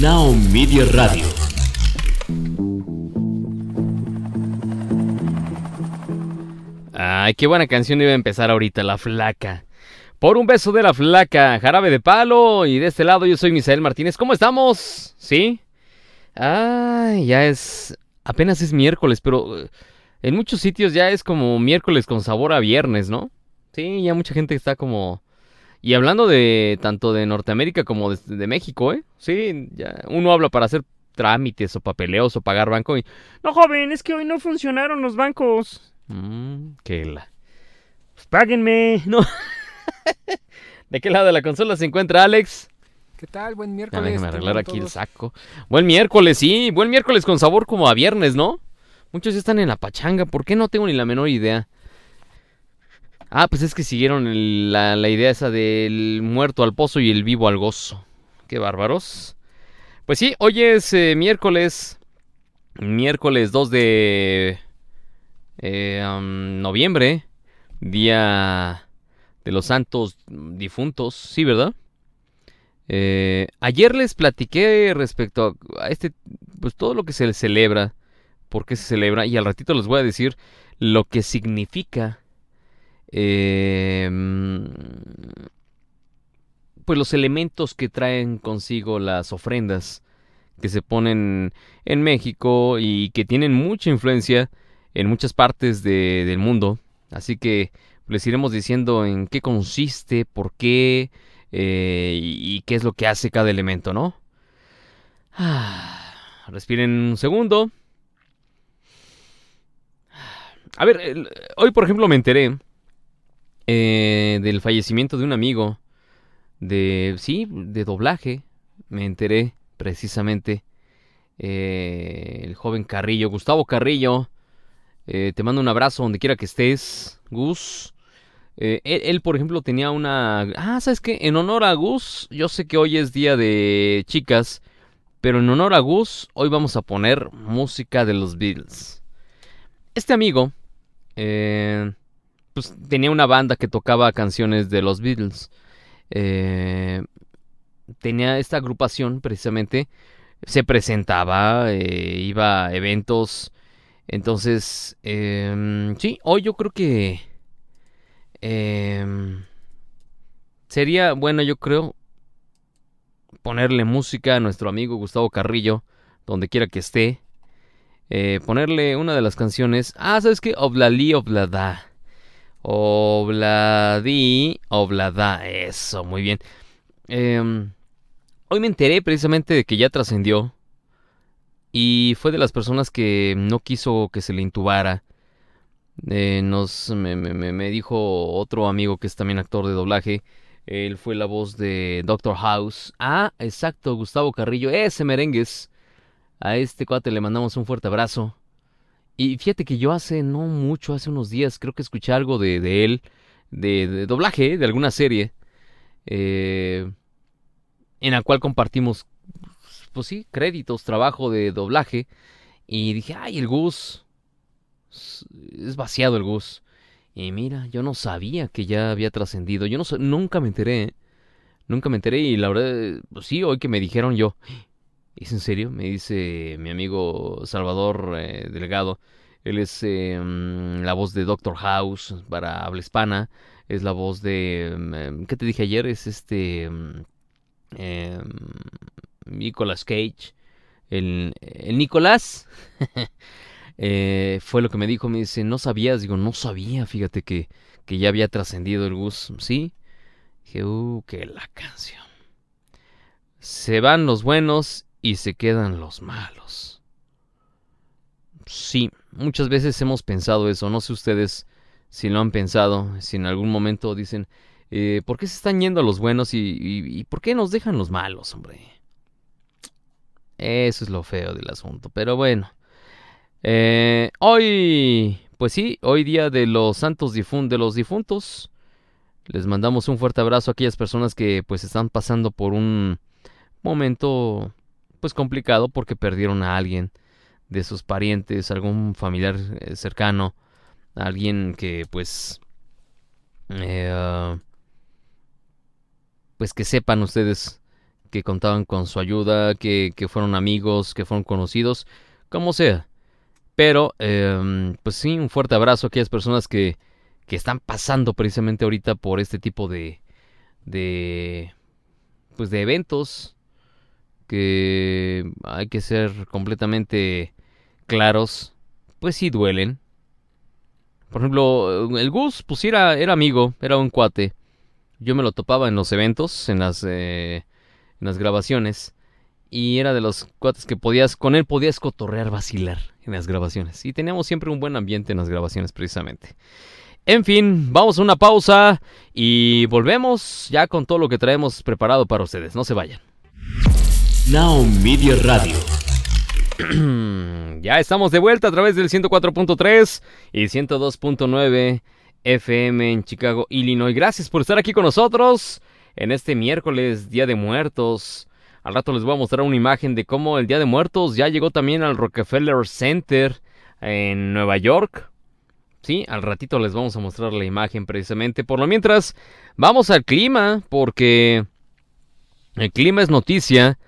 Now Media Radio. Ay, qué buena canción iba a empezar ahorita, La Flaca. Por un beso de la flaca, jarabe de palo. Y de este lado yo soy Misael Martínez. ¿Cómo estamos? ¿Sí? Ay, ya es... Apenas es miércoles, pero eh, en muchos sitios ya es como miércoles con sabor a viernes, ¿no? Sí, ya mucha gente está como... Y hablando de tanto de Norteamérica como de, de México, ¿eh? Sí, ya uno habla para hacer trámites o papeleos o pagar banco y... No, joven, es que hoy no funcionaron los bancos. Mmm, qué la... Pues páguenme, ¿no? ¿De qué lado de la consola se encuentra Alex? ¿Qué tal? Buen Ya miércoles. déjame arreglar aquí el saco. Buen miércoles, sí. Buen miércoles con sabor como a viernes, ¿no? Muchos ya están en la pachanga. ¿Por qué no tengo ni la menor idea? Ah, pues es que siguieron la, la idea esa del muerto al pozo y el vivo al gozo. Qué bárbaros. Pues sí, hoy es eh, miércoles. Miércoles 2 de eh, noviembre. Día de los santos difuntos. Sí, ¿verdad? Eh, ayer les platiqué respecto a, a este, pues todo lo que se celebra, por qué se celebra, y al ratito les voy a decir lo que significa, mm, pues los elementos que traen consigo las ofrendas que se ponen en México y que tienen mucha influencia en muchas partes de- del mundo. Así que les iremos diciendo en qué consiste, por qué, eh, y, qué es lo que hace cada elemento, ¿no? Ah, respiren un segundo. A ver, hoy por ejemplo me enteré eh, del fallecimiento de un amigo de, sí, de doblaje. Me enteré precisamente eh, el joven Carrillo, Gustavo Carrillo. eh, te mando un abrazo donde quiera que estés, Gus. Eh, él, por ejemplo, tenía una... Ah, ¿sabes qué? En honor a Gus, yo sé que hoy es día de chicas, pero en honor a Gus, hoy vamos a poner música de los Beatles. Este amigo, eh, pues tenía una banda que tocaba canciones de los Beatles. Eh, tenía esta agrupación, precisamente, se presentaba, eh, iba a eventos. Entonces, em, sí, hoy yo creo que... em, sería bueno, yo creo, ponerle música a nuestro amigo Gustavo Carrillo, donde quiera que esté. Eh, ponerle una de las canciones. Ah, ¿sabes qué? Oblali Oblada. Obladi Oblada. Eso, muy bien. Em, hoy me enteré precisamente de que ya trascendió. Y fue de las personas que no quiso que se le intubara. Eh, nos, me, me- me- me dijo otro amigo que es también actor de doblaje. Él fue la voz de Doctor House. Ah, exacto, Gustavo Carrillo. Ese merengues. A este cuate le mandamos un fuerte abrazo. Y fíjate que yo hace no mucho, hace unos días, creo que escuché algo de, de él, de, doblaje, de alguna serie, eh, en la cual compartimos, pues sí, créditos, trabajo de doblaje. Y dije, ay, el Gus. Es vaciado el Gus. Y mira, yo no sabía que ya había trascendido. Yo no nunca me enteré. ¿eh? Nunca me enteré y la verdad, pues sí, hoy que me dijeron yo, ¿es en serio? Me dice mi amigo Salvador eh, Delgado. Él es mm, la voz de Doctor House para habla hispana. Es la voz de... mm, ¿Qué te dije ayer? Es este... eh, Nicolas Cage. El, el Nicolás. Eh, fue lo que me dijo. Me dice, ¿no sabías? Digo, no sabía. Fíjate que, que ya había trascendido el Gus. ¿Sí? Dije, uh, que la canción. Se van los buenos y se quedan los malos. Sí, muchas veces hemos pensado eso. No sé ustedes si lo han pensado, si en algún momento dicen, eh, ¿por qué se están yendo los buenos y, por qué nos dejan los malos, hombre? Eso es lo feo del asunto. Pero bueno. Eh, hoy, pues sí, hoy día de los santos difun de los difuntos. Les mandamos un fuerte abrazo a aquellas personas que pues están pasando por un momento pues complicado porque perdieron a alguien de sus parientes, algún familiar eh, cercano, alguien que pues eh, pues que sepan ustedes que contaban con su ayuda, que, que fueron amigos, que fueron conocidos, como sea. Pero, em, pues sí, un fuerte abrazo a aquellas personas que, que están pasando precisamente ahorita por este tipo de, de, pues de eventos que hay que ser completamente claros, pues sí duelen. Por ejemplo, el Gus, pues era, amigo, era un cuate. Yo me lo topaba en los eventos, en las, eh, en las grabaciones. Y era de los cuates que podías, con él podías cotorrear, vacilar en las grabaciones. Y teníamos siempre un buen ambiente en las grabaciones, precisamente. En fin, vamos a una pausa y volvemos ya con todo lo que traemos preparado para ustedes. No se vayan. Now Media Radio. ya estamos de vuelta a través del 104.3 y 102.9 FM en Chicago, Illinois. Gracias por estar aquí con nosotros en este miércoles, Día de Muertos. Al rato les voy a mostrar una imagen de cómo el Día de Muertos ya llegó también al Rockefeller Center en Nueva York. Sí, al ratito les vamos a mostrar la imagen precisamente. Por lo mientras, vamos al clima, porque el clima es noticia.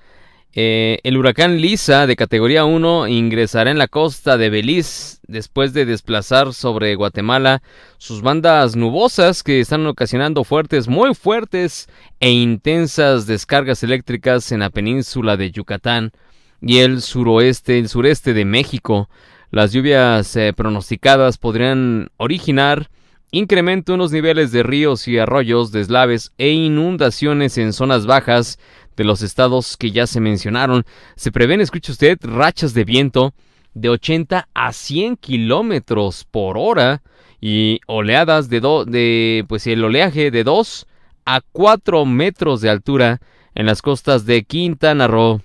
Eh, el huracán Lisa de categoría 1 ingresará en la costa de Belice después de desplazar sobre Guatemala sus bandas nubosas que están ocasionando fuertes, muy fuertes e intensas descargas eléctricas en la península de Yucatán y el suroeste, el sureste de México. Las lluvias eh, pronosticadas podrían originar incremento en los niveles de ríos y arroyos, deslaves e inundaciones en zonas bajas de los estados que ya se mencionaron. Se prevén, escuche usted, rachas de viento de 80 a 100 kilómetros por hora y oleadas de, de pues el oleaje de 2 a 4 metros de altura en las costas de Quintana Roo.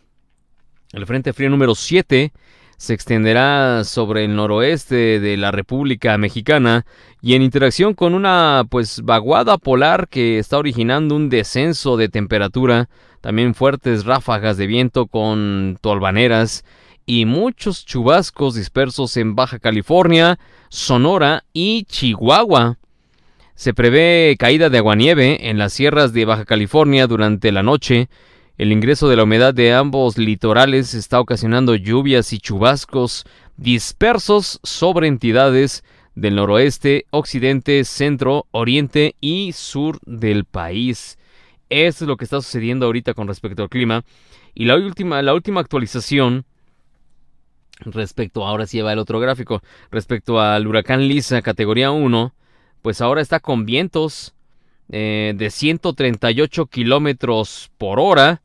El Frente Frío número 7 se extenderá sobre el noroeste de la República Mexicana y en interacción con una pues vaguada polar que está originando un descenso de temperatura, también fuertes ráfagas de viento con tolvaneras y muchos chubascos dispersos en Baja California, Sonora y Chihuahua. Se prevé caída de aguanieve en las sierras de Baja California durante la noche, el ingreso de la humedad de ambos litorales está ocasionando lluvias y chubascos dispersos sobre entidades del noroeste, occidente, centro, oriente y sur del país. Esto es lo que está sucediendo ahorita con respecto al clima. Y la última, la última actualización respecto, ahora sí va el otro gráfico, respecto al huracán Lisa categoría 1, pues ahora está con vientos eh, de 138 kilómetros por hora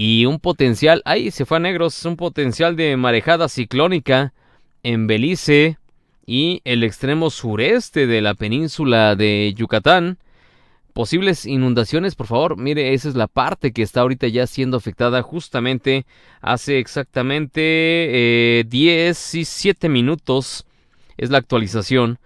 y un potencial, ahí se fue a negros, un potencial de marejada ciclónica en Belice y el extremo sureste de la península de Yucatán. Posibles inundaciones, por favor, mire, esa es la parte que está ahorita ya siendo afectada justamente hace exactamente eh, 17 minutos es la actualización.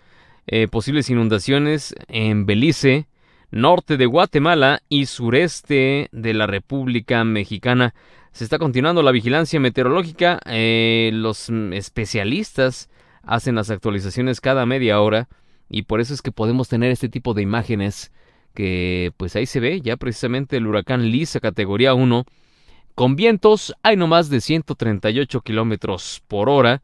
Eh, posibles inundaciones en Belice, norte de Guatemala y sureste de la República Mexicana. Se está continuando la vigilancia meteorológica. Eh, los especialistas hacen las actualizaciones cada media hora y por eso es que podemos tener este tipo de imágenes que pues ahí se ve ya precisamente el huracán Lisa categoría 1 con vientos hay no más de 138 kilómetros por hora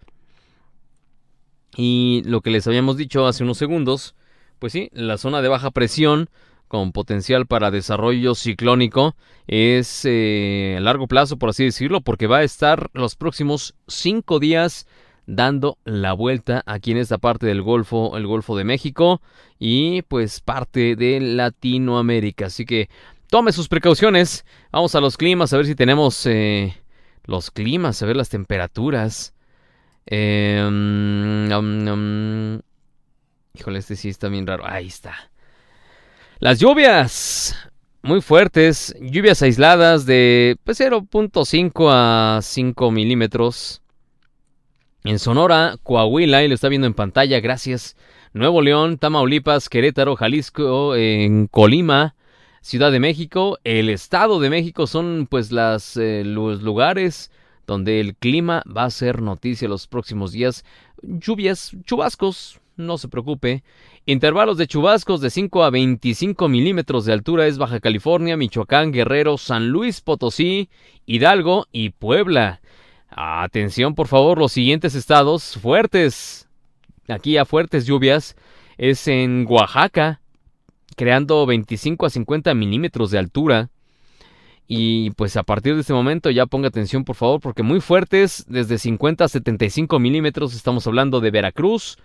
y lo que les habíamos dicho hace unos segundos pues sí la zona de baja presión con potencial para desarrollo ciclónico es eh, a largo plazo, por así decirlo, porque va a estar los próximos cinco días dando la vuelta aquí en esta parte del Golfo, el Golfo de México y pues parte de Latinoamérica. Así que tome sus precauciones. Vamos a los climas, a ver si tenemos eh, los climas, a ver las temperaturas. Em, híjole, este sí está bien raro. Ahí está. Las lluvias muy fuertes, lluvias aisladas de 0.5 pues, a 5 milímetros. En Sonora, Coahuila, y lo está viendo en pantalla, gracias. Nuevo León, Tamaulipas, Querétaro, Jalisco, en Colima, Ciudad de México, el Estado de México son pues las, eh, los lugares donde el clima va a ser noticia los próximos días. Lluvias, chubascos, no se preocupe. Intervalos de chubascos de 5 a 25 milímetros de altura es Baja California, Michoacán, Guerrero, San Luis Potosí, Hidalgo y Puebla. Atención, por favor, los siguientes estados fuertes. Aquí a fuertes lluvias es en Oaxaca, creando 25 a 50 milímetros de altura. Y pues a partir de este momento ya ponga atención por favor porque muy fuertes, desde 50 a 75 milímetros estamos hablando de Veracruz,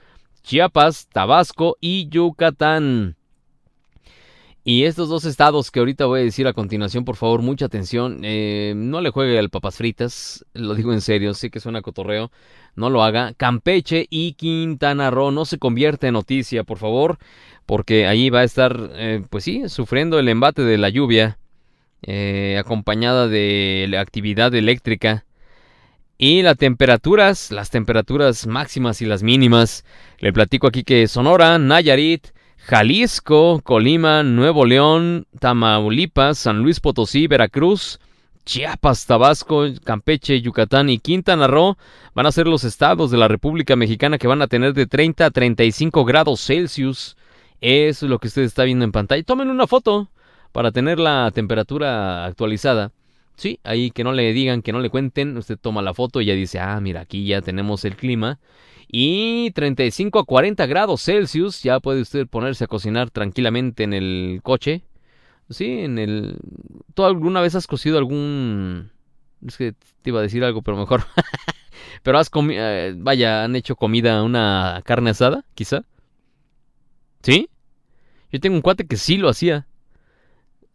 Chiapas, Tabasco y Yucatán. Y estos dos estados que ahorita voy a decir a continuación, por favor, mucha atención. Eh, no le juegue al papas fritas, lo digo en serio, sé que suena cotorreo, no lo haga. Campeche y Quintana Roo no se convierte en noticia, por favor, porque ahí va a estar, eh, pues sí, sufriendo el embate de la lluvia, eh, acompañada de la actividad eléctrica. Y las temperaturas, las temperaturas máximas y las mínimas. Le platico aquí que Sonora, Nayarit, Jalisco, Colima, Nuevo León, Tamaulipas, San Luis Potosí, Veracruz, Chiapas, Tabasco, Campeche, Yucatán y Quintana Roo van a ser los estados de la República Mexicana que van a tener de 30 a 35 grados Celsius. Eso es lo que usted está viendo en pantalla. Tomen una foto para tener la temperatura actualizada. Sí, ahí que no le digan, que no le cuenten, usted toma la foto y ya dice, ah, mira, aquí ya tenemos el clima. Y 35 a 40 grados Celsius, ya puede usted ponerse a cocinar tranquilamente en el coche. Sí, en el... ¿Tú alguna vez has cocido algún... Es que te iba a decir algo, pero mejor. pero has comido... Eh, vaya, han hecho comida, una carne asada, quizá. ¿Sí? Yo tengo un cuate que sí lo hacía.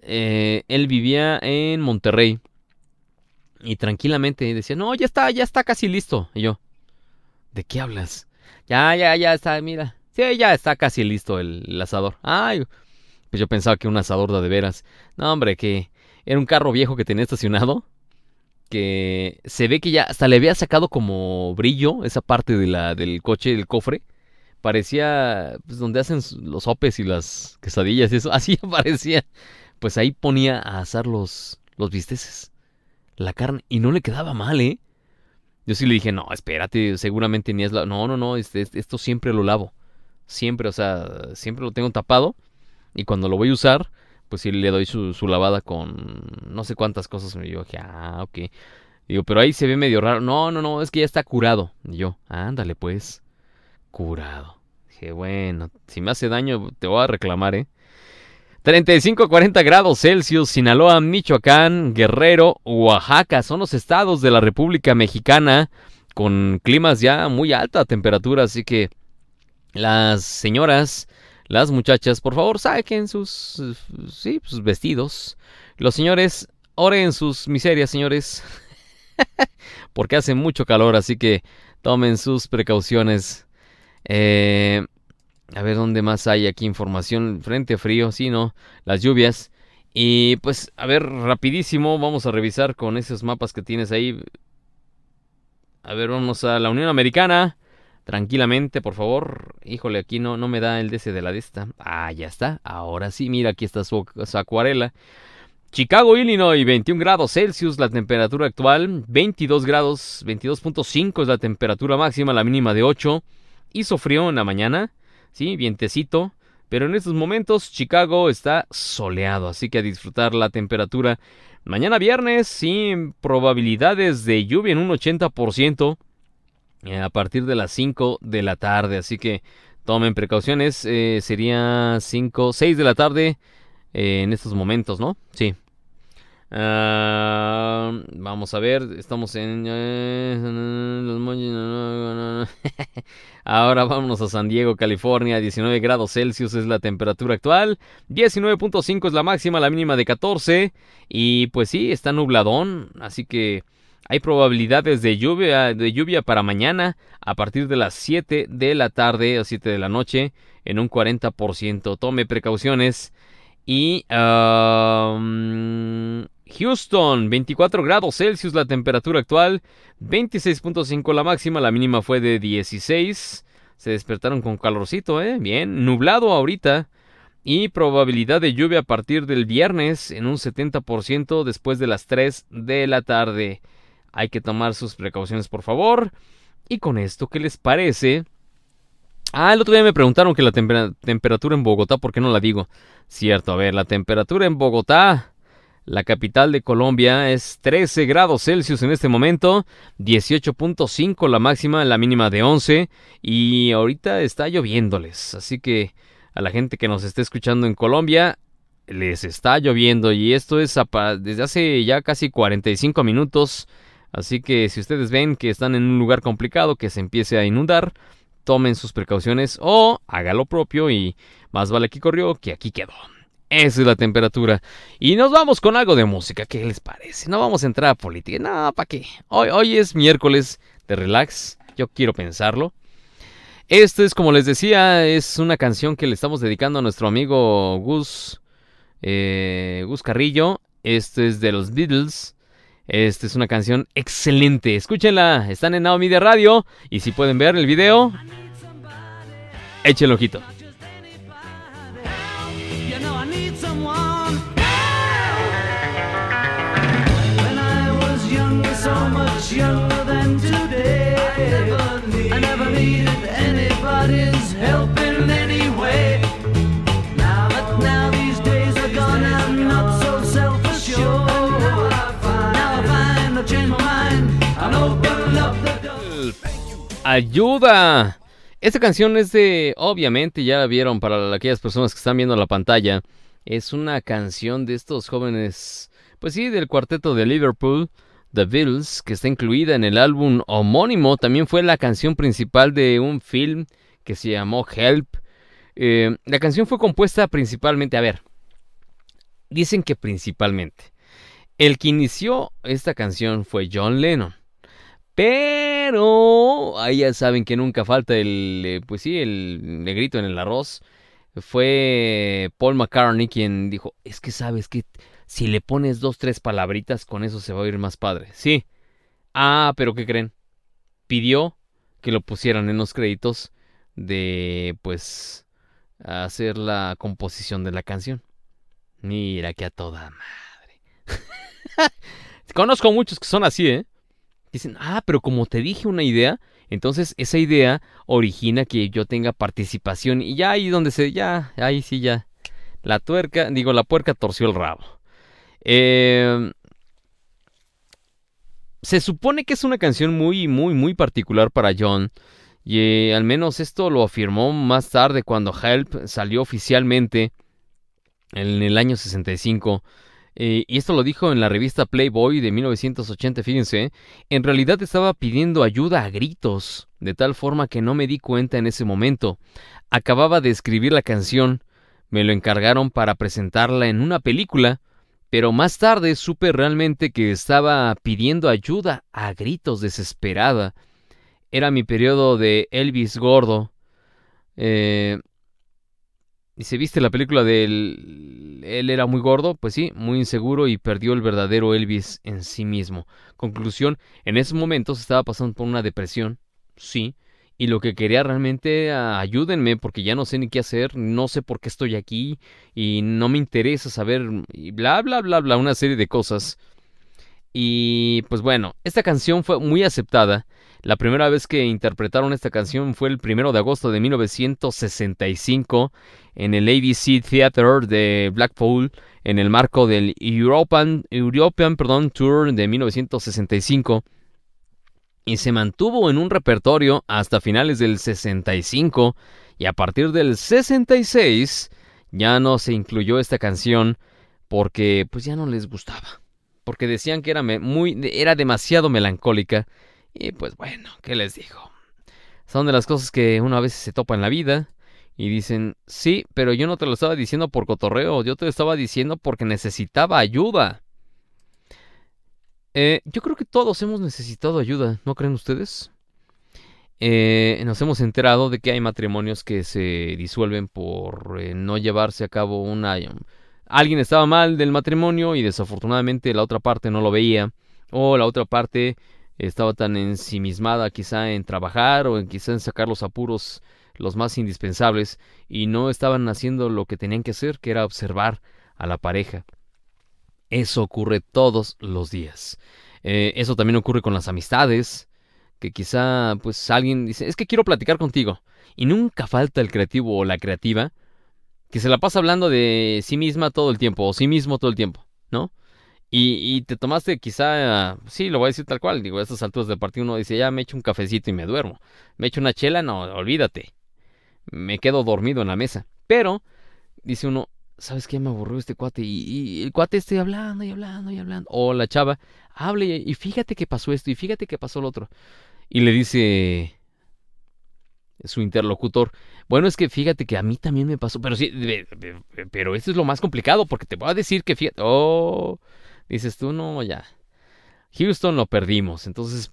Eh, él vivía en Monterrey. Y tranquilamente decía, no, ya está, ya está casi listo. Y yo, ¿de qué hablas? Ya, ya, ya está, mira. Sí, ya está casi listo el, asador. Ay, pues yo pensaba que un asador de, de veras. No, hombre, que era un carro viejo que tenía estacionado. Que se ve que ya hasta le había sacado como brillo esa parte de la, del coche, del cofre. Parecía, pues, donde hacen los opes y las quesadillas y eso. Así parecía. Pues ahí ponía a asar los, los bisteces la carne y no le quedaba mal, ¿eh? Yo sí le dije, no, espérate, seguramente ni es la... No, no, no, este, esto siempre lo lavo. Siempre, o sea, siempre lo tengo tapado. Y cuando lo voy a usar, pues sí le doy su, su lavada con no sé cuántas cosas. Y yo dije, ah, ok. Digo, pero ahí se ve medio raro. No, no, no, es que ya está curado. Y yo, ándale pues, curado. Dije, bueno, si me hace daño, te voy a reclamar, ¿eh? 35 40 grados Celsius, Sinaloa, Michoacán, Guerrero, Oaxaca son los estados de la República Mexicana con climas ya muy alta temperatura, así que las señoras, las muchachas, por favor saquen sus, sí, sus vestidos. Los señores, oren sus miserias, señores, porque hace mucho calor, así que tomen sus precauciones. Eh, a ver dónde más hay aquí información. Frente frío, sí, ¿no? Las lluvias. Y pues, a ver, rapidísimo, vamos a revisar con esos mapas que tienes ahí. A ver, vamos a la Unión Americana. Tranquilamente, por favor. Híjole, aquí no, no me da el DC de la de esta. Ah, ya está. Ahora sí, mira, aquí está su, su acuarela. Chicago, Illinois, 21 grados Celsius la temperatura actual, 22 grados, 22.5 es la temperatura máxima, la mínima de 8. Hizo frío en la mañana, sí, vientecito. Pero en estos momentos Chicago está soleado, así que a disfrutar la temperatura. Mañana viernes, sin probabilidades de lluvia en un 80% eh, a partir de las 5 de la tarde. Así que tomen precauciones. Eh, sería 5, 6 de la tarde eh, en estos momentos, ¿no? Sí, Ah, vamos a ver, estamos en... Ahora vámonos a San Diego, California, 19 grados Celsius es la temperatura actual, 19.5 es la máxima, la mínima de 14 y pues sí, está nubladón, así que hay probabilidades de lluvia, de lluvia para mañana a partir de las 7 de la tarde o 7 de la noche en un 40%. Tome precauciones y... Houston, 24 grados Celsius la temperatura actual, 26.5 la máxima, la mínima fue de 16. Se despertaron con calorcito, ¿eh? Bien, nublado ahorita. Y probabilidad de lluvia a partir del viernes en un 70% después de las 3 de la tarde. Hay que tomar sus precauciones, por favor. Y con esto, ¿qué les parece? Ah, el otro día me preguntaron que la temperatura en Bogotá, ¿por qué no la digo? Cierto, a ver, la temperatura en Bogotá, la capital de Colombia, es 13 grados Celsius en este momento, 18.5 la máxima, la mínima de 11, y ahorita está lloviéndoles, así que a la gente que nos esté escuchando en Colombia, les está lloviendo, y esto es desde hace ya casi 45 minutos, así que si ustedes ven que están en un lugar complicado, que se empiece a inundar, tomen sus precauciones o haga lo propio y más vale aquí corrió que aquí quedó. Esa es la temperatura. Y nos vamos con algo de música. ¿Qué les parece? No vamos a entrar a política. No, ¿para qué? Hoy, hoy es miércoles de relax. Yo quiero pensarlo. Esto es, como les decía, es una canción que le estamos dedicando a nuestro amigo Gus, eh, Gus Carrillo. Este es de los Beatles. Esta es una canción excelente. Escúchenla. Están en Naomi de Radio. Y si pueden ver el video, échenlo ojito. Ayuda. Esta canción es de, obviamente ya la vieron para aquellas personas que están viendo la pantalla, es una canción de estos jóvenes, pues sí, del cuarteto de Liverpool, The Beatles, que está incluida en el álbum homónimo, también fue la canción principal de un film que se llamó Help. Eh, la canción fue compuesta principalmente, a ver, dicen que principalmente. El que inició esta canción fue John Lennon. Pero ahí ya saben que nunca falta el, eh, pues sí, el negrito en el arroz. Fue Paul McCartney quien dijo, es que sabes que si le pones dos, tres palabritas, con eso se va a oír más padre. Sí. Ah, pero ¿qué creen? Pidió que lo pusieran en los créditos de, pues, hacer la composición de la canción. Mira que a toda madre. Conozco muchos que son así, ¿eh? Dicen, ah, pero como te dije una idea, entonces esa idea origina que yo tenga participación y ya ahí donde se, ya, ahí sí ya, la tuerca, digo, la puerca torció el rabo. Em, se supone que es una canción muy, muy, muy particular para John. Y eh, al menos esto lo afirmó más tarde cuando Help salió oficialmente en el año 65. Eh, y esto lo dijo en la revista Playboy de 1980, fíjense, en realidad estaba pidiendo ayuda a gritos, de tal forma que no me di cuenta en ese momento. Acababa de escribir la canción, me lo encargaron para presentarla en una película, pero más tarde supe realmente que estaba pidiendo ayuda a gritos desesperada. Era mi periodo de Elvis gordo. Eh, y se viste la película de él, él era muy gordo, pues sí, muy inseguro y perdió el verdadero Elvis en sí mismo. Conclusión, en esos momentos estaba pasando por una depresión, sí, y lo que quería realmente ah, ayúdenme porque ya no sé ni qué hacer, no sé por qué estoy aquí y no me interesa saber y bla bla bla bla una serie de cosas. Y pues bueno, esta canción fue muy aceptada la primera vez que interpretaron esta canción fue el primero de agosto de 1965 en el ABC Theatre de Blackpool en el marco del European, European perdón, Tour de 1965 y se mantuvo en un repertorio hasta finales del 65 y a partir del 66 ya no se incluyó esta canción porque pues ya no les gustaba porque decían que era muy era demasiado melancólica y pues bueno, ¿qué les digo? Son de las cosas que una vez se topa en la vida y dicen, sí, pero yo no te lo estaba diciendo por cotorreo, yo te lo estaba diciendo porque necesitaba ayuda. Eh, yo creo que todos hemos necesitado ayuda, ¿no creen ustedes? Eh, nos hemos enterado de que hay matrimonios que se disuelven por eh, no llevarse a cabo una... Alguien estaba mal del matrimonio y desafortunadamente la otra parte no lo veía. O la otra parte estaba tan ensimismada quizá en trabajar o en quizá en sacar los apuros los más indispensables y no estaban haciendo lo que tenían que hacer, que era observar a la pareja. Eso ocurre todos los días. Eh, eso también ocurre con las amistades, que quizá pues alguien dice, es que quiero platicar contigo. Y nunca falta el creativo o la creativa que se la pasa hablando de sí misma todo el tiempo o sí mismo todo el tiempo, ¿no? Y, y te tomaste quizá, sí, lo voy a decir tal cual, digo, a estas alturas del partido uno dice, ya me echo un cafecito y me duermo. Me echo una chela, no, olvídate. Me quedo dormido en la mesa. Pero, dice uno, ¿sabes qué? Me aburrió este cuate. Y, el cuate esté hablando y hablando y hablando. O la chava, hable y fíjate que pasó esto y fíjate que pasó lo otro. Y le dice su interlocutor, bueno, es que fíjate que a mí también me pasó, pero sí, pero eso es lo más complicado porque te voy a decir que fíjate, oh, dices tú, no, ya. Houston lo perdimos, entonces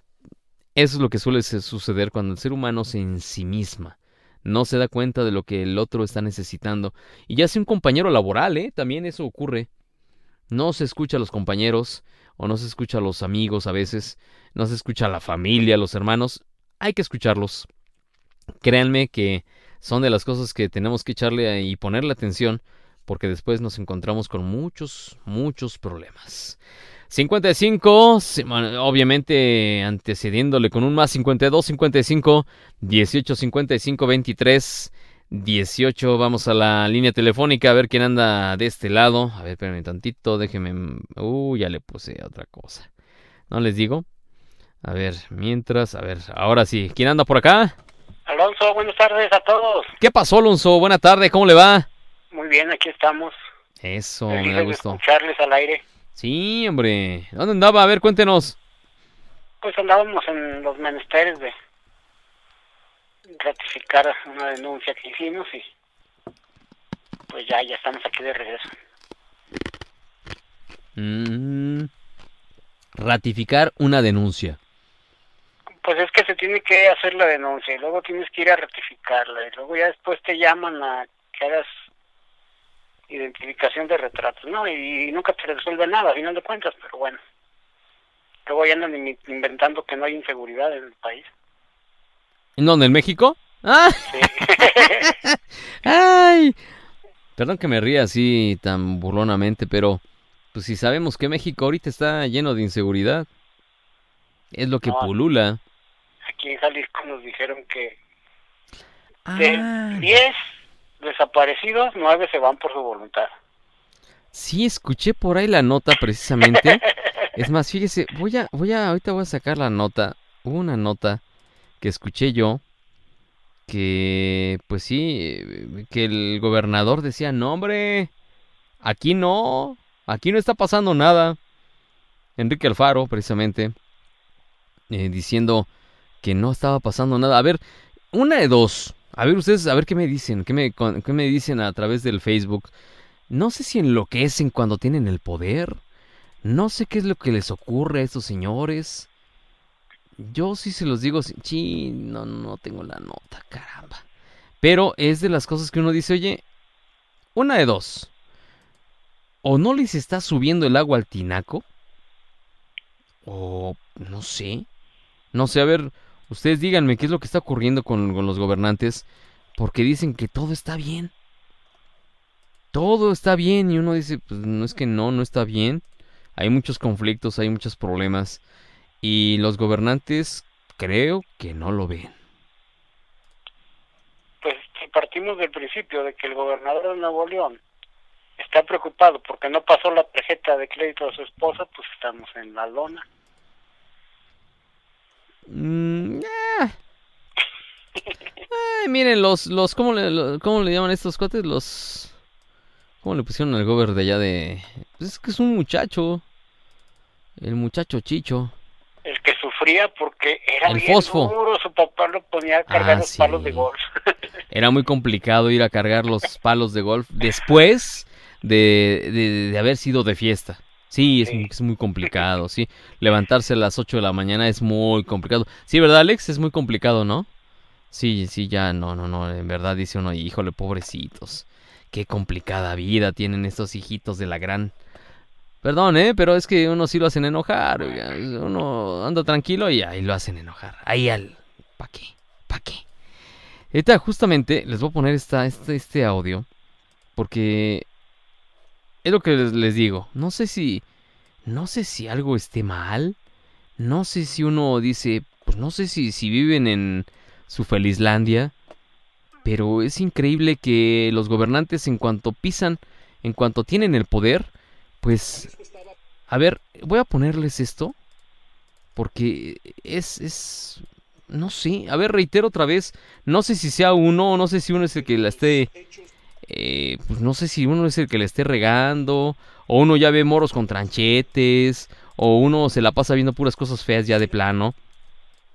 eso es lo que suele suceder cuando el ser humano se ensimisma, no se da cuenta de lo que el otro está necesitando. Y ya sea un compañero laboral, ¿eh? También eso ocurre. No se escucha a los compañeros, o no se escucha a los amigos a veces, no se escucha a la familia, a los hermanos. Hay que escucharlos. Créanme que son de las cosas que tenemos que echarle y ponerle atención porque después nos encontramos con muchos, muchos problemas. 55, obviamente antecediéndole con un más 52, 55, 18, 55, 23, 18. Vamos a la línea telefónica a ver quién anda de este lado. A ver, espérenme tantito, déjenme. Uh, ya le puse otra cosa. ¿No les digo? A ver, mientras, a ver, ahora sí. ¿Quién anda por acá? Alonso, buenas tardes a todos. ¿Qué pasó, Alonso? Buena tarde, ¿cómo le va? Muy bien, aquí estamos. Eso, me da gusto. escucharles al aire. Sí, hombre. ¿Dónde andaba? A ver, cuéntenos. Pues andábamos en los menesteres de ratificar una denuncia que hicimos y pues ya, ya estamos aquí de regreso. Mm, ratificar una denuncia. Pues es que se tiene que hacer la denuncia y luego tienes que ir a ratificarla y luego ya después te llaman a que hagas identificación de retratos, ¿no? Y, nunca te resuelve nada, a final de cuentas, pero bueno. Luego ya andan inventando que no hay inseguridad en el país. ¿En dónde? ¿En México? ¡Ah! Sí. ¡Ay! Perdón que me ría así tan burlonamente, pero pues si sabemos que México ahorita está lleno de inseguridad, es lo que pulula aquí en Jalisco nos dijeron que de 10 ah. Desaparecidos, 9 se van por su voluntad. Sí, escuché por ahí la nota precisamente. es más, fíjese, voy a, voy a, ahorita voy a sacar la nota. Hubo una nota que escuché yo que, pues sí, que el gobernador decía, no hombre, aquí no, aquí no está pasando nada. Enrique Alfaro, precisamente, eh, diciendo, que no estaba pasando nada. A ver, una de dos. A ver ustedes, a ver qué me dicen, qué me, qué me dicen a través del Facebook. No sé si enloquecen cuando tienen el poder. No sé qué es lo que les ocurre a estos señores. Yo sí se los digo, sí, no, no tengo la nota, caramba. Pero es de las cosas que uno dice, oye, una de dos. O no les está subiendo el agua al tinaco. O no sé. No sé, a ver, Ustedes díganme qué es lo que está ocurriendo con, los gobernantes, porque dicen que todo está bien. Todo está bien y uno dice, pues no es que no, no está bien. Hay muchos conflictos, hay muchos problemas y los gobernantes creo que no lo ven. Pues si partimos del principio de que el gobernador de Nuevo León está preocupado porque no pasó la tarjeta de crédito a su esposa, pues estamos en la lona. Mm, Ay, miren, los, los, ¿cómo le, ¿cómo le llaman estos cuates? Los, ¿cómo le pusieron al gober de allá de? Pues es que es un muchacho, el muchacho Chicho. El que sufría porque era el bien duro, su papá lo ponía a cargar ah, los palos de golf. era muy complicado ir a cargar los palos de golf después de, de, de haber sido de fiesta. Sí, es, muy complicado, sí. Levantarse a las 8 de la mañana es muy complicado. Sí, ¿verdad, Alex? Es muy complicado, ¿no? Sí, sí, ya, no, no, no. En verdad dice uno, híjole, pobrecitos. Qué complicada vida tienen estos hijitos de la gran... Perdón, ¿eh? Pero es que uno sí lo hacen enojar. Uno anda tranquilo y ahí lo hacen enojar. Ahí al... ¿Pa' qué? ¿Pa' qué? Ahorita justamente les voy a poner esta, este, este audio. Porque es lo que les, digo. No sé si. No sé si algo esté mal. No sé si uno dice. Pues no sé si, si viven en su Felizlandia, pero es increíble que los gobernantes en cuanto pisan, en cuanto tienen el poder, pues... A ver, voy a ponerles esto, porque es, es no sé, a ver, reitero otra vez, no sé si sea uno, no sé si uno es el que la esté, eh, pues no sé si uno es el que le esté regando, o uno ya ve moros con tranchetes, o uno se la pasa viendo puras cosas feas ya de plano,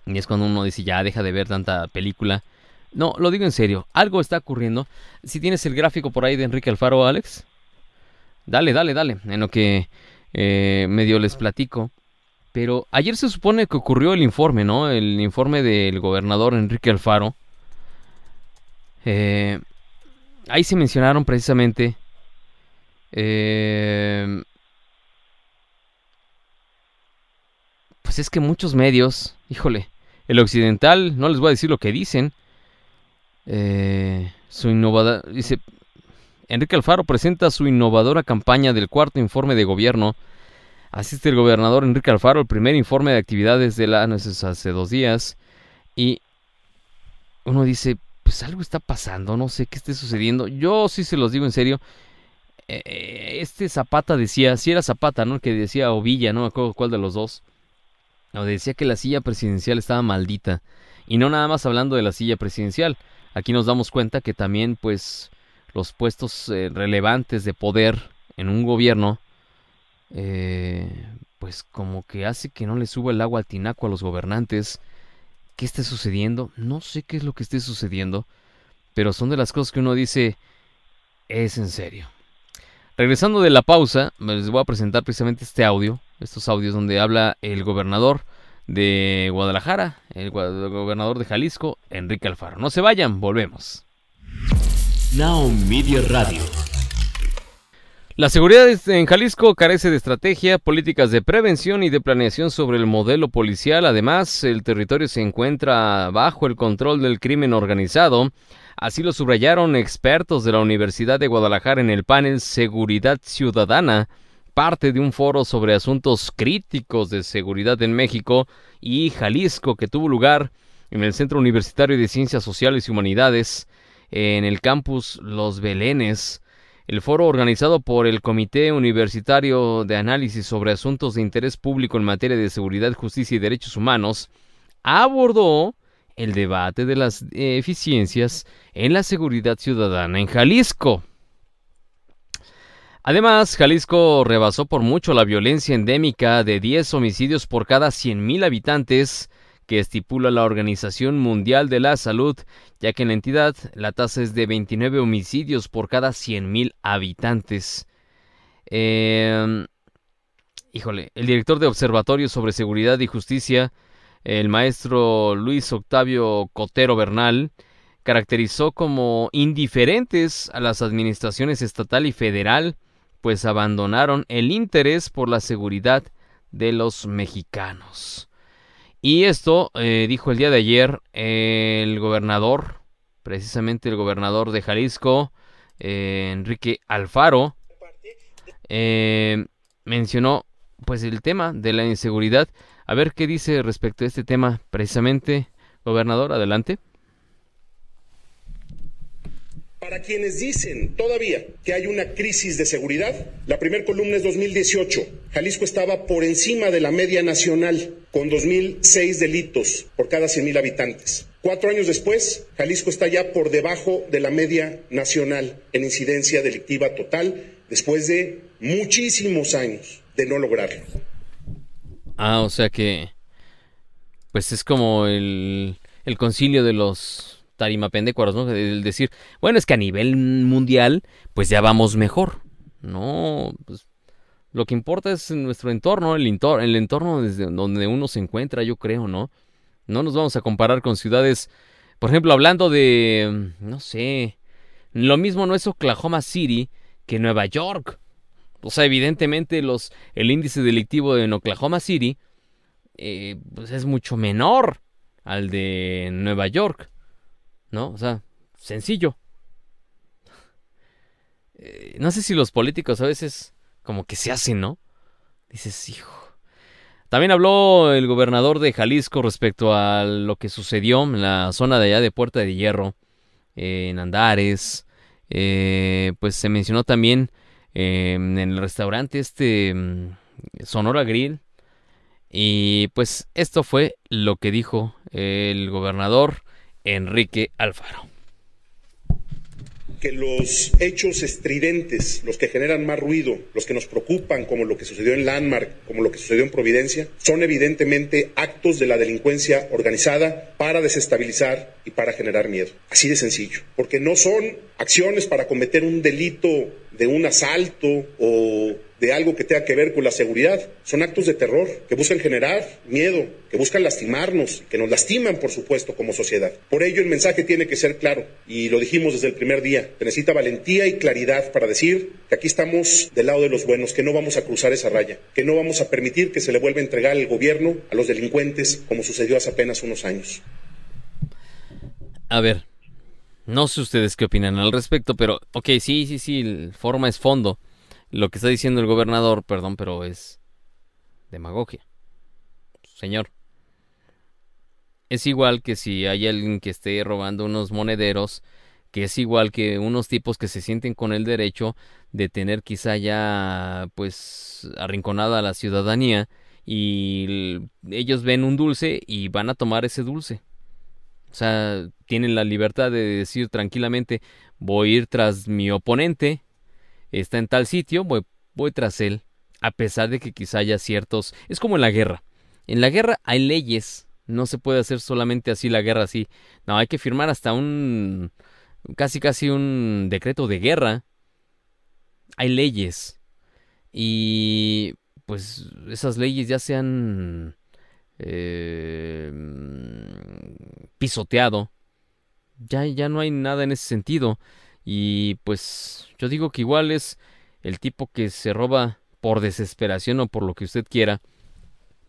y es cuando uno dice ya deja de ver tanta película. No, lo digo en serio, algo está ocurriendo. Si tienes el gráfico por ahí de Enrique Alfaro, Alex, dale, dale, dale, en lo que eh, medio les platico. Pero ayer se supone que ocurrió el informe, ¿no? El informe del gobernador Enrique Alfaro. Eh, ahí se mencionaron precisamente eh, pues es que muchos medios, híjole, el occidental, no les voy a decir lo que dicen. Eh, su innovadora, dice, Enrique Alfaro presenta su innovadora campaña del cuarto informe de gobierno Asiste el gobernador Enrique Alfaro el primer informe de actividades de la... No, hace dos días. Y uno dice, pues algo está pasando, no sé qué esté sucediendo. Yo sí se los digo en serio. Eh, este Zapata decía, si era Zapata, ¿no? Que decía Ovilla, no me acuerdo cuál de los dos. Decía que la silla presidencial estaba maldita. Y no nada más hablando de la silla presidencial. Aquí nos damos cuenta que también, pues, los puestos eh, relevantes de poder en un gobierno eh, pues como que hace que no le suba el agua al tinaco a los gobernantes. ¿Qué está sucediendo? No sé qué es lo que esté sucediendo, pero son de las cosas que uno dice, es en serio. Regresando de la pausa, les voy a presentar precisamente este audio, estos audios donde habla el gobernador de Guadalajara, el gobernador de Jalisco, Enrique Alfaro. No se vayan, volvemos. Now Media Radio la seguridad en Jalisco carece de estrategia, políticas de prevención y de planeación sobre el modelo policial. Además, el territorio se encuentra bajo el control del crimen organizado. Así lo subrayaron expertos de la Universidad de Guadalajara en el panel Seguridad Ciudadana, parte de un foro sobre asuntos críticos de seguridad en México y Jalisco que tuvo lugar en el Centro Universitario de Ciencias Sociales y Humanidades, en el campus Los Belenes. El foro organizado por el Comité Universitario de Análisis sobre Asuntos de Interés Público en materia de seguridad, justicia y derechos humanos abordó el debate de las eficiencias en la seguridad ciudadana en Jalisco. Además, Jalisco rebasó por mucho la violencia endémica de 10 homicidios por cada 100.000 habitantes que estipula la Organización Mundial de la Salud, ya que en la entidad la tasa es de 29 homicidios por cada 100.000 habitantes. Em, híjole, el director de Observatorio sobre Seguridad y Justicia, el maestro Luis Octavio Cotero Bernal, caracterizó como indiferentes a las administraciones estatal y federal, pues abandonaron el interés por la seguridad de los mexicanos. Y esto eh, dijo el día de ayer el gobernador, precisamente el gobernador de Jalisco, eh, Enrique Alfaro, eh, mencionó pues el tema de la inseguridad. A ver qué dice respecto a este tema precisamente, gobernador, adelante. Para quienes dicen todavía que hay una crisis de seguridad, la primera columna es 2018. Jalisco estaba por encima de la media nacional, con 2.006 delitos por cada 100.000 habitantes. Cuatro años después, Jalisco está ya por debajo de la media nacional en incidencia delictiva total, después de muchísimos años de no lograrlo. Ah, o sea que, pues es como el, el concilio de los tarimapendécuaros, ¿no? El decir, bueno, es que a nivel mundial, pues ya vamos mejor. No, pues lo que importa es nuestro entorno, el, entorno, el entorno desde donde uno se encuentra, yo creo, ¿no? No nos vamos a comparar con ciudades, por ejemplo, hablando de, no sé, lo mismo no es Oklahoma City que Nueva York. O sea, evidentemente los, el índice delictivo en Oklahoma City eh, pues es mucho menor al de Nueva York. ¿No? O sea, sencillo. Eh, no sé si los políticos a veces como que se hacen, ¿no? Dices, hijo. También habló el gobernador de Jalisco respecto a lo que sucedió en la zona de allá de Puerta de Hierro, en Andares. Eh, pues se mencionó también eh, en el restaurante este mm, Sonora Grill. Y pues esto fue lo que dijo el gobernador Enrique Alfaro que los hechos estridentes, los que generan más ruido, los que nos preocupan, como lo que sucedió en Landmark, como lo que sucedió en Providencia, son evidentemente actos de la delincuencia organizada para desestabilizar y para generar miedo. Así de sencillo. Porque no son acciones para cometer un delito de un asalto o de algo que tenga que ver con la seguridad. Son actos de terror que buscan generar miedo, que buscan lastimarnos, que nos lastiman, por supuesto, como sociedad. Por ello, el mensaje tiene que ser claro, y lo dijimos desde el primer día. Se necesita valentía y claridad para decir que aquí estamos del lado de los buenos, que no vamos a cruzar esa raya, que no vamos a permitir que se le vuelva a entregar el gobierno a los delincuentes, como sucedió hace apenas unos años. A ver, no sé ustedes qué opinan al respecto, pero, ok, sí, sí, sí, forma es fondo lo que está diciendo el gobernador, perdón, pero es demagogia. Señor. Es igual que si hay alguien que esté robando unos monederos, que es igual que unos tipos que se sienten con el derecho de tener quizá ya pues arrinconada a la ciudadanía y ellos ven un dulce y van a tomar ese dulce. O sea, tienen la libertad de decir tranquilamente voy a ir tras mi oponente está en tal sitio, voy, voy tras él, a pesar de que quizá haya ciertos... Es como en la guerra. En la guerra hay leyes, no se puede hacer solamente así la guerra así. No, hay que firmar hasta un... casi casi un decreto de guerra. Hay leyes. Y pues esas leyes ya se han eh, pisoteado. Ya, ya no hay nada en ese sentido. Y pues yo digo que igual es el tipo que se roba por desesperación o por lo que usted quiera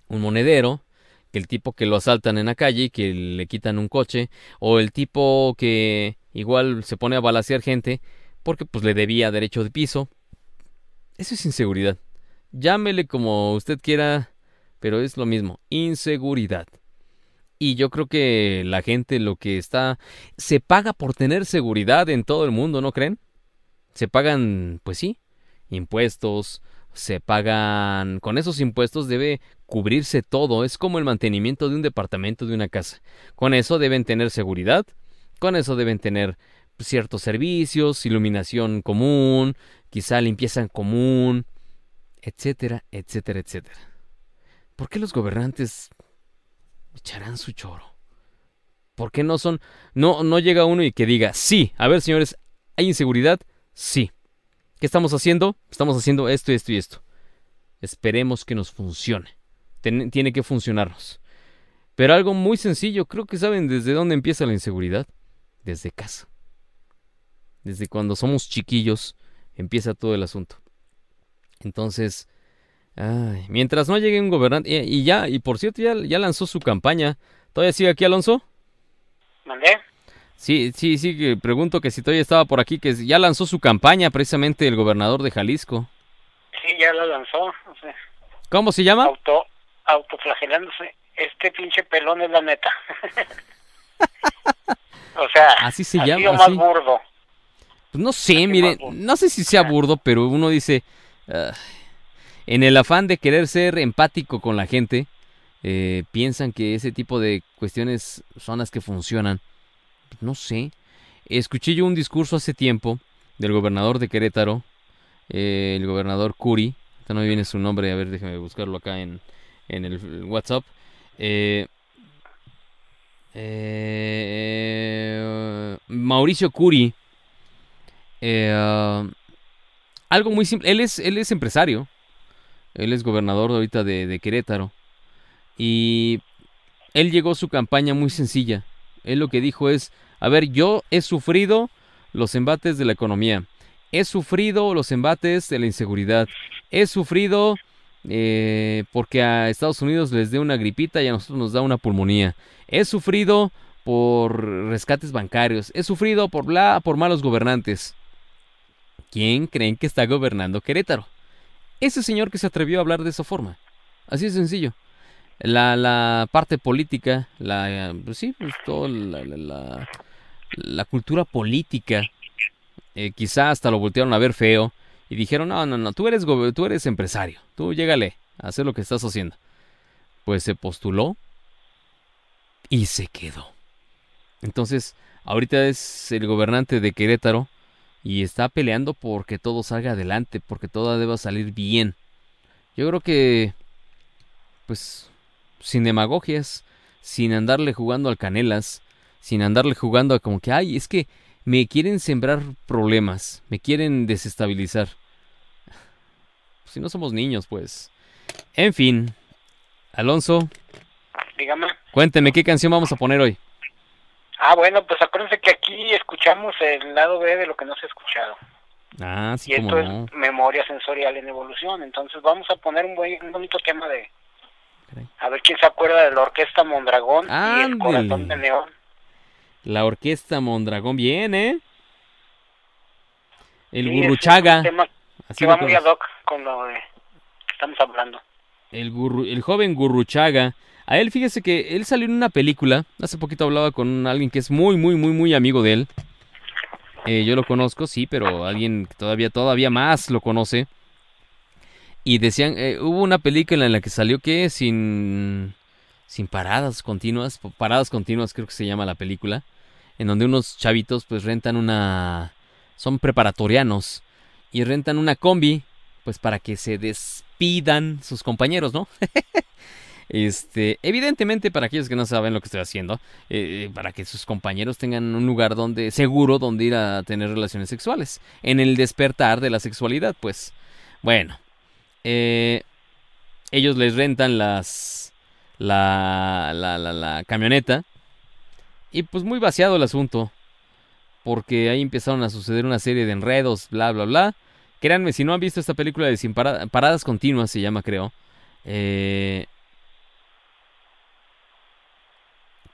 un monedero, que el tipo que lo asaltan en la calle y que le quitan un coche, o el tipo que igual se pone a balasear gente porque pues le debía derecho de piso. Eso es inseguridad. Llámele como usted quiera, pero es lo mismo, inseguridad. Y yo creo que la gente lo que está... Se paga por tener seguridad en todo el mundo, ¿no creen? Se pagan, pues sí, impuestos, se pagan... Con esos impuestos debe cubrirse todo. Es como el mantenimiento de un departamento, de una casa. Con eso deben tener seguridad, con eso deben tener ciertos servicios, iluminación común, quizá limpieza común, etcétera, etcétera, etcétera. ¿Por qué los gobernantes echarán su choro. ¿Por qué no son? No, no llega uno y que diga, sí, a ver señores, ¿hay inseguridad? Sí. ¿Qué estamos haciendo? Estamos haciendo esto y esto y esto. Esperemos que nos funcione. tiene que funcionarnos. Pero algo muy sencillo, creo que saben desde dónde empieza la inseguridad. Desde casa. Desde cuando somos chiquillos empieza todo el asunto. Entonces, Ay, mientras no llegue un gobernante. Y, ya, y por cierto, ya, ya lanzó su campaña. ¿Todavía sigue aquí, Alonso? ¿Mandé? Sí, sí, sí, que pregunto que si todavía estaba por aquí, que ya lanzó su campaña precisamente el gobernador de Jalisco. Sí, ya la lanzó. ¿Cómo se llama? Auto, autoflagelándose. Este pinche pelón es la neta. o sea, así se llama. más burdo. Pues no sé, mire, no sé si sea burdo, pero uno dice en el afán de querer ser empático con la gente, eh, piensan que ese tipo de cuestiones son las que funcionan. No sé. Escuché yo un discurso hace tiempo del gobernador de Querétaro, eh, el gobernador Curi. no me viene su nombre, a ver, déjame buscarlo acá en, en el WhatsApp. Eh, Mauricio Curi. algo muy simple. Él es, él es empresario. Él es gobernador ahorita de, Querétaro. Y él llegó a su campaña muy sencilla. Él lo que dijo es, a ver, yo he sufrido los embates de la economía. He sufrido los embates de la inseguridad. He sufrido eh, porque a Estados Unidos les dé una gripita y a nosotros nos da una pulmonía. He sufrido por rescates bancarios. He sufrido por bla, por malos gobernantes. ¿Quién creen que está gobernando Querétaro? Ese señor que se atrevió a hablar de esa forma. Así de sencillo. la, parte política, la, pues sí, pues la, cultura política, eh, quizá hasta lo voltearon a ver feo y dijeron, no, no, no, tú eres, gobe- tú eres empresario, tú llégale a hacer lo que estás haciendo. Pues se postuló y se quedó. Entonces, ahorita es el gobernante de Querétaro y está peleando porque todo salga adelante, porque todo deba salir bien. Yo creo que, pues, sin demagogias, sin andarle jugando al canelas, sin andarle jugando a como que, ay, es que me quieren sembrar problemas, me quieren desestabilizar. Si no somos niños, pues. En fin, Alonso, Dígame. cuénteme qué canción vamos a poner hoy. Ah, bueno, pues acuérdense que aquí escuchamos el lado B de lo que no se ha escuchado. Ah, sí, y esto no. es memoria sensorial en evolución. Entonces vamos a poner un, buen, un bonito tema de... A ver quién se acuerda de la orquesta Mondragón y el corazón de neón. La orquesta Mondragón, bien, ¿eh? El Sí, es Gurruchaga. tema así que va muy ad hoc con lo de que estamos hablando. El, gurru- el joven Gurruchaga. A él, fíjese que él salió en una película. Hace poquito hablaba con alguien que es muy, muy, muy, muy amigo de él. Eh, yo lo conozco, sí, pero alguien todavía, todavía más lo conoce. Y decían, eh, hubo una película en la que salió que sin, sin paradas continuas, paradas continuas creo que se llama la película, en donde unos chavitos pues rentan una, son preparatorianos y rentan una combi pues para que se despidan sus compañeros, ¿no? Este, evidentemente para aquellos que no saben lo que estoy haciendo, eh, para que sus compañeros tengan un lugar donde seguro donde ir a tener relaciones sexuales, en el despertar de la sexualidad, pues, bueno, eh, ellos les rentan las, la, la, la, camioneta y pues muy vaciado el asunto, porque ahí empezaron a suceder una serie de enredos, bla, bla, bla. Créanme, si no han visto esta película de Sin Parada- Paradas Continuas, se llama, creo. Eh,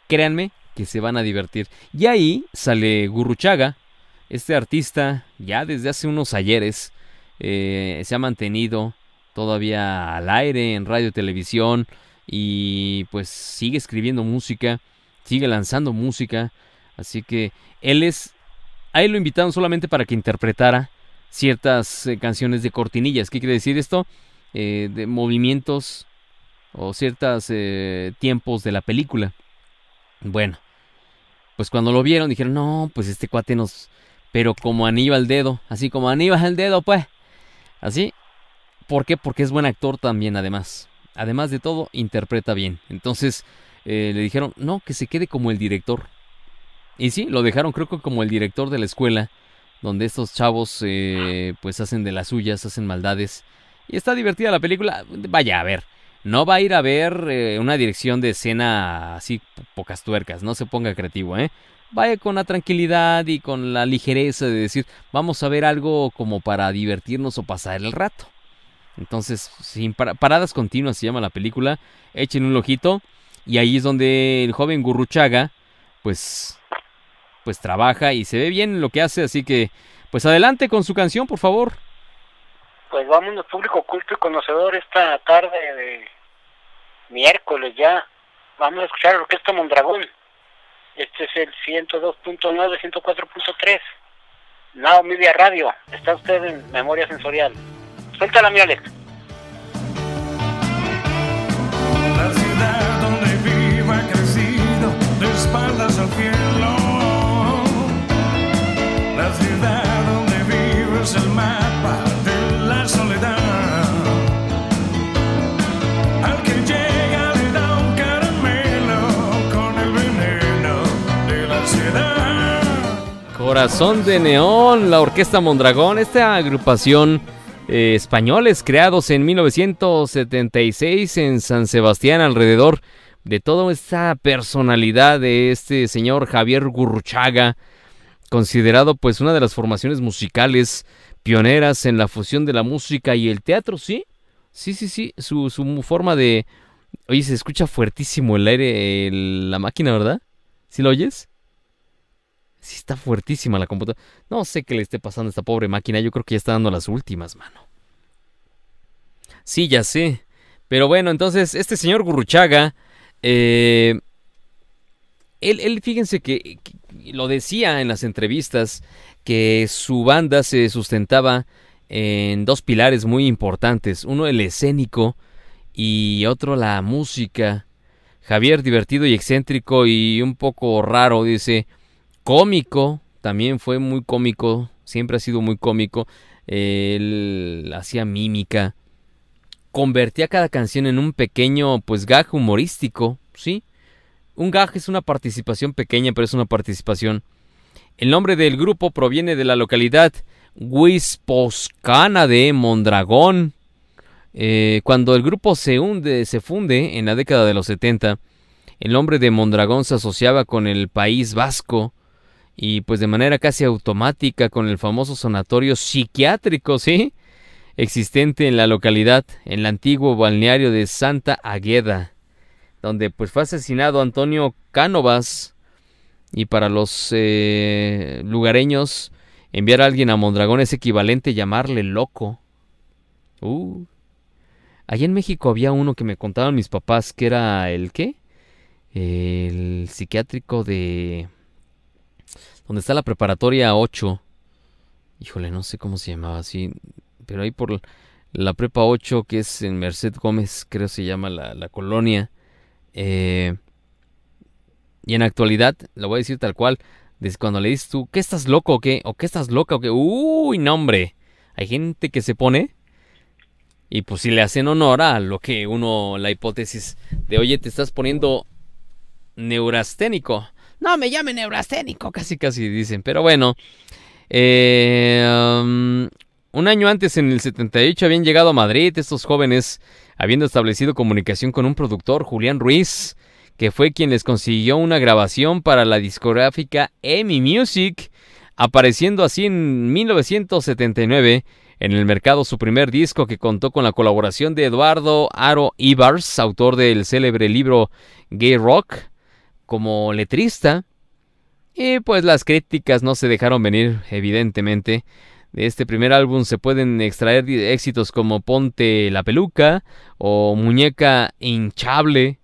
créanme que se van a divertir. Y ahí sale Gurruchaga, este artista, ya desde hace unos ayeres, eh, se ha mantenido todavía al aire en radio y televisión y pues sigue escribiendo música, sigue lanzando música. Así que él es... A él lo invitaron solamente para que interpretara ciertas eh, canciones de cortinillas. ¿Qué quiere decir esto? Eh, de movimientos o ciertos tiempos de la película. Bueno, pues cuando lo vieron dijeron, no, pues este cuate nos... Pero como anillo al dedo, así como anillo al dedo, pues. Así. ¿Por qué? Porque es buen actor también, además. Además de todo, interpreta bien. Entonces eh, le dijeron, no, que se quede como el director. Y sí, lo dejaron creo que como el director de la escuela, donde estos chavos eh, pues hacen de las suyas, hacen maldades. Y está divertida la película. Vaya, a ver, no va a ir a ver eh, una dirección de escena así po- pocas tuercas, no se ponga creativo, ¿eh? Vaya con la tranquilidad y con la ligereza de decir, vamos a ver algo como para divertirnos o pasar el rato. Entonces, sin para- paradas continuas se llama la película, echen un ojito y ahí es donde el joven Gurruchaga pues pues trabaja y se ve bien lo que hace, así que pues adelante con su canción, por favor. Pues vámonos, público culto y conocedor, esta tarde de miércoles ya. Vamos a escuchar la Orquesta Mondragón. Este es el 102.9, 104.3. Now Media Radio. Está usted en Memoria Sensorial. Suéltala, mi Alex. La ciudad donde vivo ha crecido de espaldas al. Corazón de Neón, la Orquesta Mondragón, esta agrupación eh, españoles creados en 1976 en San Sebastián alrededor de toda esta personalidad de este señor Javier Gurruchaga, considerado pues una de las formaciones musicales pioneras en la fusión de la música y el teatro, ¿sí? Sí, sí, sí, su, forma de... Oye, se escucha fuertísimo el aire, la máquina, ¿verdad? ¿Sí lo oyes? Sí está fuertísima la computadora. No sé qué le esté pasando a esta pobre máquina. Yo creo que ya está dando las últimas, mano. Sí, ya sé. Pero bueno, entonces este señor Gurruchaga, eh, él, él, fíjense que, que lo decía en las entrevistas, que su banda se sustentaba en dos pilares muy importantes, uno el escénico y otro la música. Javier divertido y excéntrico y un poco raro, dice, cómico, también fue muy cómico, siempre ha sido muy cómico, él hacía mímica, convertía cada canción en un pequeño pues humorístico, ¿sí? Un gag es una participación pequeña, pero es una participación. El nombre del grupo proviene de la localidad Huisposcana de Mondragón. Eh, cuando el grupo se hunde, se funde en la década de los 70, el nombre de Mondragón se asociaba con el País Vasco y pues de manera casi automática con el famoso sanatorio psiquiátrico, ¿sí? existente en la localidad, en el antiguo balneario de Santa Agueda, donde pues fue asesinado Antonio Cánovas y para los eh, lugareños enviar a alguien a Mondragón es equivalente a llamarle loco. Uh. Allá en México había uno que me contaban mis papás que era el qué? El psiquiátrico de donde está la preparatoria 8. Híjole, no sé cómo se llamaba así, pero ahí por la prepa 8 que es en Merced Gómez, creo se llama la, colonia. Eh, y en actualidad, lo voy a decir tal cual, desde cuando le dices tú, ¿qué estás loco o qué? ¿O qué estás loca o qué? Uy, no hombre. Hay gente que se pone y pues si le hacen honor a lo que uno, la hipótesis de, oye, te estás poniendo neurasténico. No me llame neurasténico, casi casi dicen. Pero bueno, eh, um, un año antes, en el 78, habían llegado a Madrid estos jóvenes, habiendo establecido comunicación con un productor, Julián Ruiz, que fue quien les consiguió una grabación para la discográfica EMI Music, apareciendo así en 1979 en el mercado su primer disco que contó con la colaboración de Eduardo Aro Ibars, autor del célebre libro Gay Rock, como letrista. Y pues las críticas no se dejaron venir, evidentemente. De este primer álbum se pueden extraer éxitos como Ponte la peluca o Muñeca hinchable.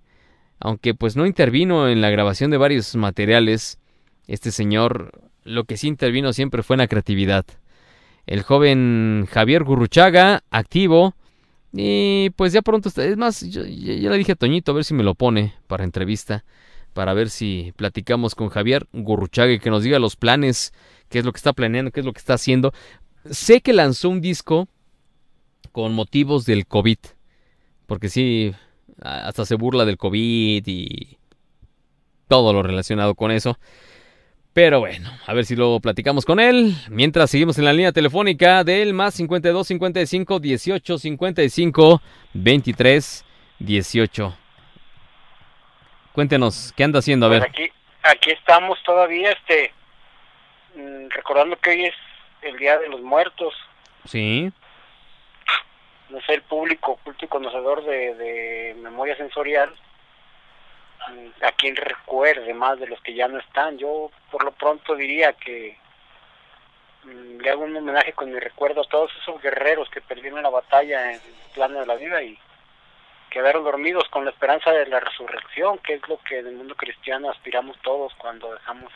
Aunque pues no intervino en la grabación de varios materiales, este señor lo que sí intervino siempre fue en la creatividad. El joven Javier Gurruchaga, activo. Y pues ya pronto está. Es más, yo, le dije a Toñito a ver si me lo pone para entrevista. Para ver si platicamos con Javier Gurruchaga y que nos diga los planes, qué es lo que está planeando, qué es lo que está haciendo. Sé que lanzó un disco con motivos del COVID. Porque sí, hasta se burla del COVID y todo lo relacionado con eso. Pero bueno, a ver si lo platicamos con él. Mientras seguimos en la línea telefónica del más 52 55 18 55 23 18. Cuéntenos, ¿qué anda haciendo? A ver. Pues aquí, aquí estamos todavía, este, mm, recordando que hoy es el Día de los Muertos. Sí. No sé, el público culto y conocedor de, de memoria sensorial, mm, a quien recuerde más de los que ya no están. Yo por lo pronto diría que mm, le hago un homenaje con mi recuerdo a todos esos guerreros que perdieron la batalla en el plano de la vida y quedaron dormidos con la esperanza de la resurrección, que es lo que en el mundo cristiano aspiramos todos cuando dejamos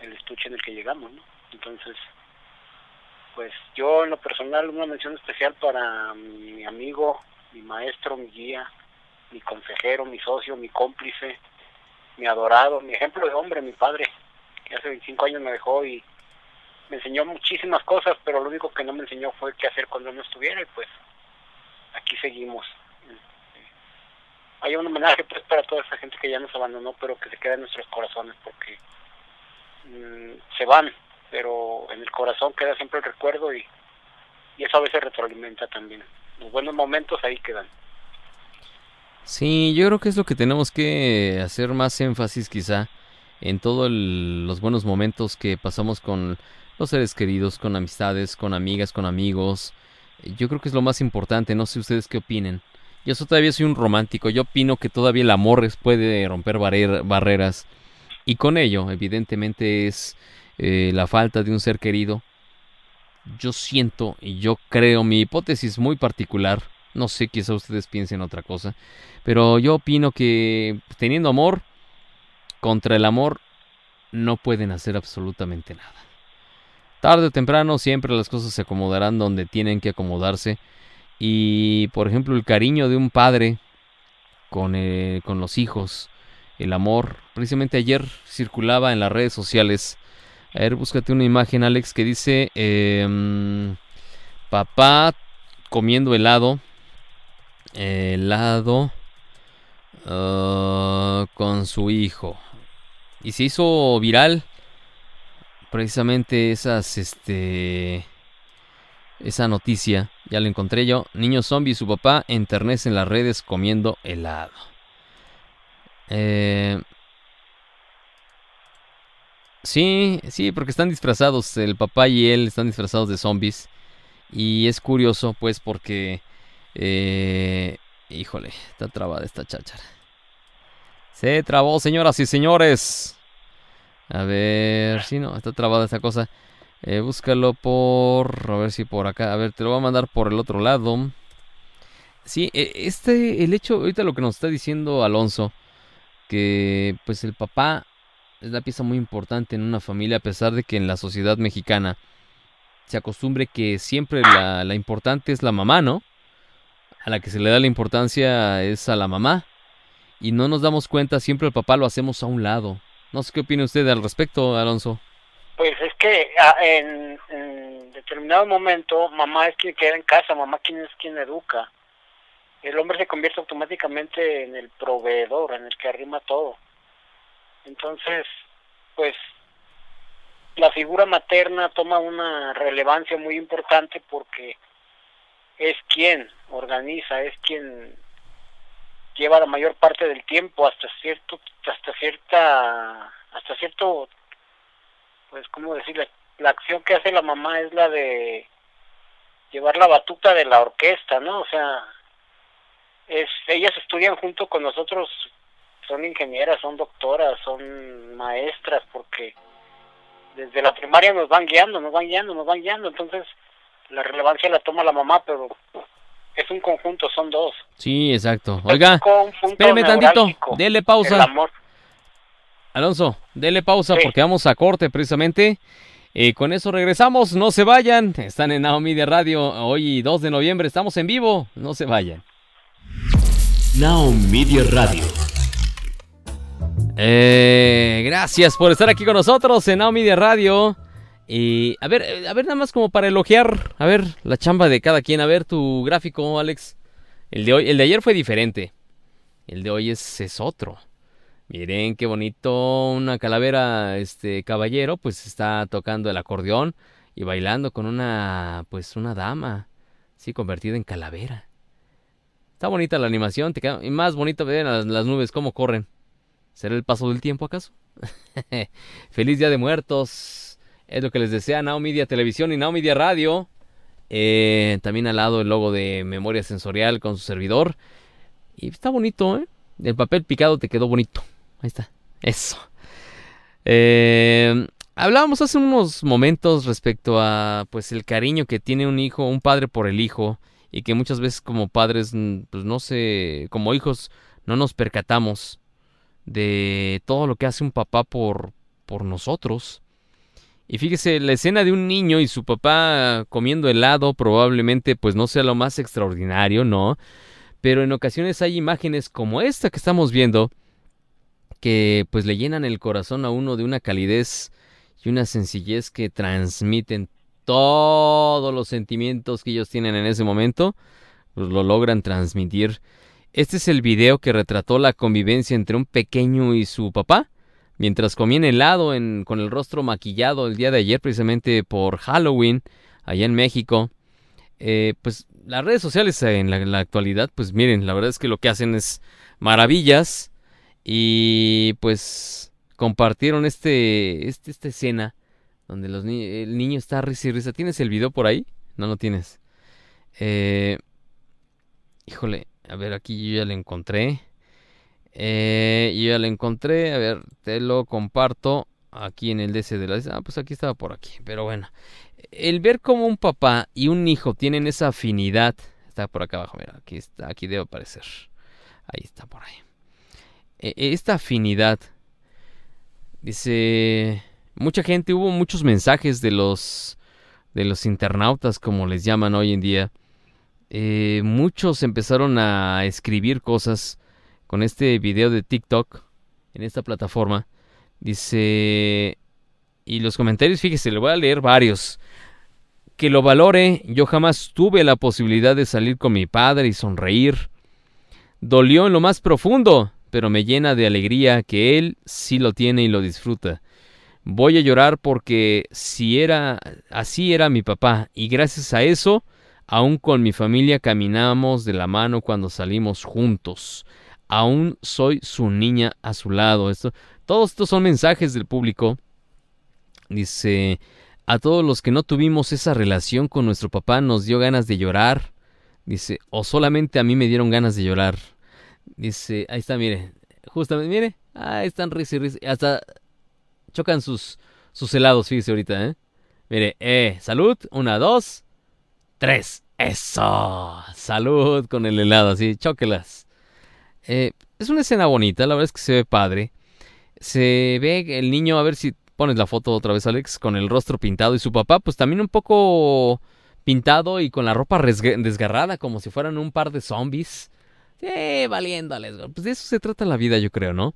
el, el estuche en el que llegamos, ¿no? Entonces, pues yo en lo personal una mención especial para mi amigo, mi maestro, mi guía, mi consejero, mi socio, mi cómplice, mi adorado, mi ejemplo de hombre, mi padre, que hace 25 años me dejó y me enseñó muchísimas cosas, pero lo único que no me enseñó fue qué hacer cuando no estuviera y pues aquí seguimos. Hay un homenaje pues para toda esa gente que ya nos abandonó, pero que se queda en nuestros corazones porque mm, se van, pero en el corazón queda siempre el recuerdo y, y eso a veces retroalimenta también. Los buenos momentos ahí quedan. Sí, yo creo que es lo que tenemos que hacer más énfasis quizá en todos los buenos momentos que pasamos con los seres queridos, con amistades, con amigas, con amigos. Yo creo que es lo más importante, no sé ustedes qué opinen. Yo todavía soy un romántico, yo opino que todavía el amor puede romper barrer barreras y con ello evidentemente es eh, la falta de un ser querido. Yo siento y yo creo mi hipótesis muy particular No sé, quizá ustedes piensen otra cosa. Pero yo opino que teniendo amor, contra el amor, no pueden hacer absolutamente nada. Tarde o temprano siempre las cosas se acomodarán donde tienen que acomodarse. Y por ejemplo el cariño de un padre con, eh, con los hijos, el amor. Precisamente ayer circulaba en las redes sociales. A ver, búscate una imagen, Alex, que dice em, papá comiendo helado. Helado ah, con su hijo. Y se hizo viral precisamente esas, este, esa noticia. Ya la encontré yo. Niño zombie y su papá enternecen las redes comiendo helado. Eh, sí, sí, porque están disfrazados. El papá y él están disfrazados de zombies. Y es curioso, pues, porque... eh, híjole, está trabada esta cháchara. Se trabó, señoras y señores. A ver, si no, está trabada esta cosa. Eh, búscalo por... A ver si por acá. A ver, te lo voy a mandar por el otro lado. Sí, e- este, el hecho, ahorita lo que nos está diciendo Alonso, que pues el papá es la pieza muy importante en una familia, a pesar de que en la sociedad mexicana se acostumbre que siempre la, la importante es la mamá, ¿no? A la que se le da la importancia es a la mamá. Y no nos damos cuenta, siempre el papá lo hacemos a un lado. No sé qué opina usted al respecto, Alonso. Pues es que ah, en, en determinado momento mamá es quien queda en casa, mamá quien es quien educa. El hombre se convierte automáticamente en el proveedor, en el que arrima todo. Entonces, pues la figura materna toma una relevancia muy importante porque es quien organiza, es quien lleva la mayor parte del tiempo hasta cierto hasta cierta hasta cierto pues cómo decir la, la acción que hace la mamá es la de llevar la batuta de la orquesta no o sea es ellas estudian junto con nosotros son ingenieras son doctoras son maestras porque desde la primaria nos van guiando nos van guiando nos van guiando. Entonces la relevancia la toma la mamá pero es un conjunto son dos Sí, exacto. Oiga, espéreme tantito. Dele el pausa. amor Alonso, dele pausa Sí. porque vamos a corte precisamente. Eh, con eso regresamos, no se vayan. Están en Now Media Radio hoy 2 de noviembre, estamos en vivo, no se vayan. Now Media Radio. Eh, gracias por estar aquí con nosotros en Now Media Radio. Y a ver, eh, a ver nada más como para elogiar, a ver la chamba de cada quien, a ver tu gráfico, Alex. El de hoy, el de ayer fue diferente. El de hoy es, es otro. Miren qué bonito, una calavera, este caballero, pues está tocando el acordeón y bailando con una, pues una dama, sí, convertida en calavera. Está bonita la animación, te queda, y más bonito ver las nubes cómo corren. ¿Será el paso del tiempo acaso? Feliz Día de Muertos. Es lo que les desea Now Media Televisión y Now Media Radio. Eh, también al lado el logo de Memoria Sensorial con su servidor. Y está bonito, ¿eh? El papel picado te quedó bonito. Ahí está. Eso. Eh, hablábamos hace unos momentos respecto a pues el cariño que tiene un hijo, un padre por el hijo. Y que muchas veces como padres, mm, pues no sé, como hijos, no nos percatamos de todo lo que hace un papá por, por nosotros. Y fíjese, la escena de un niño y su papá comiendo helado probablemente pues no sea lo más extraordinario, ¿no? Pero en ocasiones hay imágenes como esta que estamos viendo que pues le llenan el corazón a uno de una calidez y una sencillez que transmiten todos los sentimientos que ellos tienen en ese momento, pues lo logran transmitir. Este es el video que retrató la convivencia entre un pequeño y su papá, mientras comían helado en, con el rostro maquillado el día de ayer, precisamente por Halloween, allá en México. Eh, pues las redes sociales en la, en la actualidad, pues miren, la verdad es que lo que hacen es maravillas. Y pues compartieron este, este esta escena donde los el niño está risa y risa. ¿Tienes el video por ahí? No, no tienes. Eh, híjole, a ver, aquí yo ya lo encontré. Eh, yo ya lo encontré. A ver, te lo comparto aquí en el DC de la... Ah, pues aquí estaba por aquí. Pero bueno, el ver cómo un papá y un hijo tienen esa afinidad, está por acá abajo, mira, aquí está, aquí debe aparecer. Ahí está por ahí. E- esta afinidad, dice, mucha gente, hubo muchos mensajes de los, de los internautas, como les llaman hoy en día. Eh, muchos empezaron a escribir cosas con este video de TikTok en esta plataforma. Dice, y los comentarios, fíjese, le voy a leer varios. Que lo valore, yo jamás tuve la posibilidad de salir con mi padre y sonreír. Dolió en lo más profundo, pero me llena de alegría que él sí lo tiene y lo disfruta. Voy a llorar porque si era así era mi papá y gracias a eso aún con mi familia caminamos de la mano cuando salimos juntos. Aún soy su niña a su lado. Esto, todos estos son mensajes del público. Dice, a todos los que no tuvimos esa relación con nuestro papá nos dio ganas de llorar. Dice, o solamente a mí me dieron ganas de llorar. Dice, ahí está, mire. Justamente, mire. Ahí están risa y risa. Hasta chocan sus, sus helados, fíjese ahorita, ¿eh? Mire, eh, salud. Una, dos, tres. Eso. Salud con el helado, así, chóquelas. Eh, es una escena bonita, la verdad es que se ve padre. Se ve el niño, a ver si pones la foto otra vez, Alex, con el rostro pintado y su papá, pues también un poco pintado y con la ropa desgarrada, como si fueran un par de zombies. Sí, valiéndoles. Pues de eso se trata la vida, yo creo, ¿no?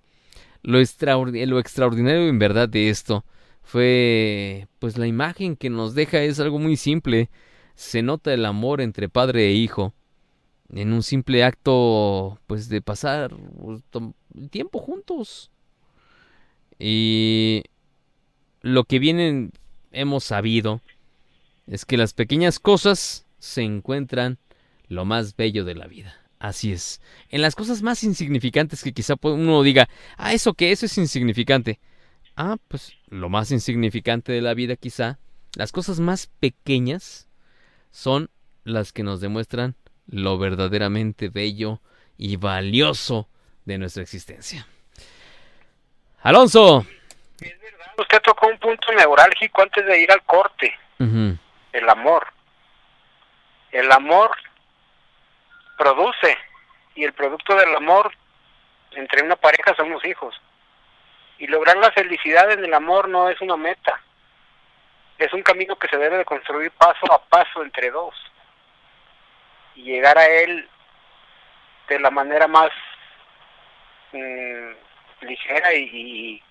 Lo, lo extraordinario en verdad de esto fue, pues la imagen que nos deja es algo muy simple. Se nota el amor entre padre e hijo en un simple acto, pues de pasar pues, tiempo juntos. Y lo que vienen hemos sabido es que las pequeñas cosas se encuentran lo más bello de la vida. Así es. En las cosas más insignificantes que quizá uno diga, ah, eso que eso es insignificante. Ah, pues lo más insignificante de la vida quizá, las cosas más pequeñas son las que nos demuestran lo verdaderamente bello y valioso de nuestra existencia. Alonso. Usted tocó un punto neurálgico antes de ir al corte, el amor. El amor produce y el producto del amor entre una pareja son los hijos. Y lograr la felicidad en el amor no es una meta, es un camino que se debe de construir paso a paso entre dos y llegar a él de la manera más mm, ligera y,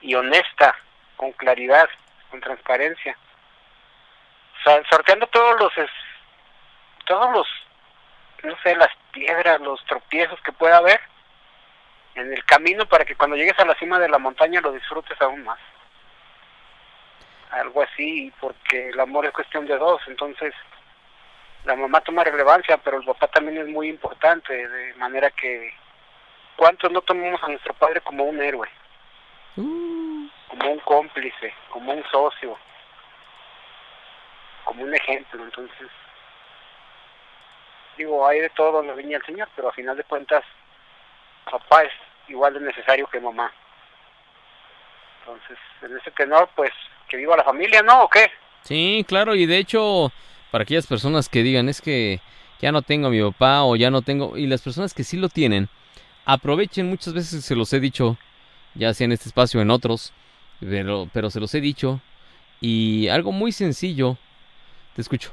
y, honesta, con claridad, con transparencia. Sorteando todos los, es- todos los, no sé, las piedras, los tropiezos que pueda haber en el camino para que cuando llegues a la cima de la montaña lo disfrutes aún más. Algo así, porque el amor es cuestión de dos, entonces la mamá toma relevancia, pero el papá también es muy importante, de manera que ¿cuántos no tomamos a nuestro padre como un héroe? Uh, como un cómplice, como un socio, como un ejemplo. Entonces, digo, hay de todo la viña del Señor, pero a final de cuentas, papá es igual de necesario que mamá. Entonces, en ese tenor, pues, que viva la familia, ¿no? ¿O qué? Sí, claro, y de hecho, para aquellas personas que digan es que ya no tengo a mi papá o ya no tengo, y las personas que sí lo tienen, aprovechen, muchas veces se los he dicho, ya sea en este espacio o en otros, pero, pero se los he dicho, y algo muy sencillo, te escucho.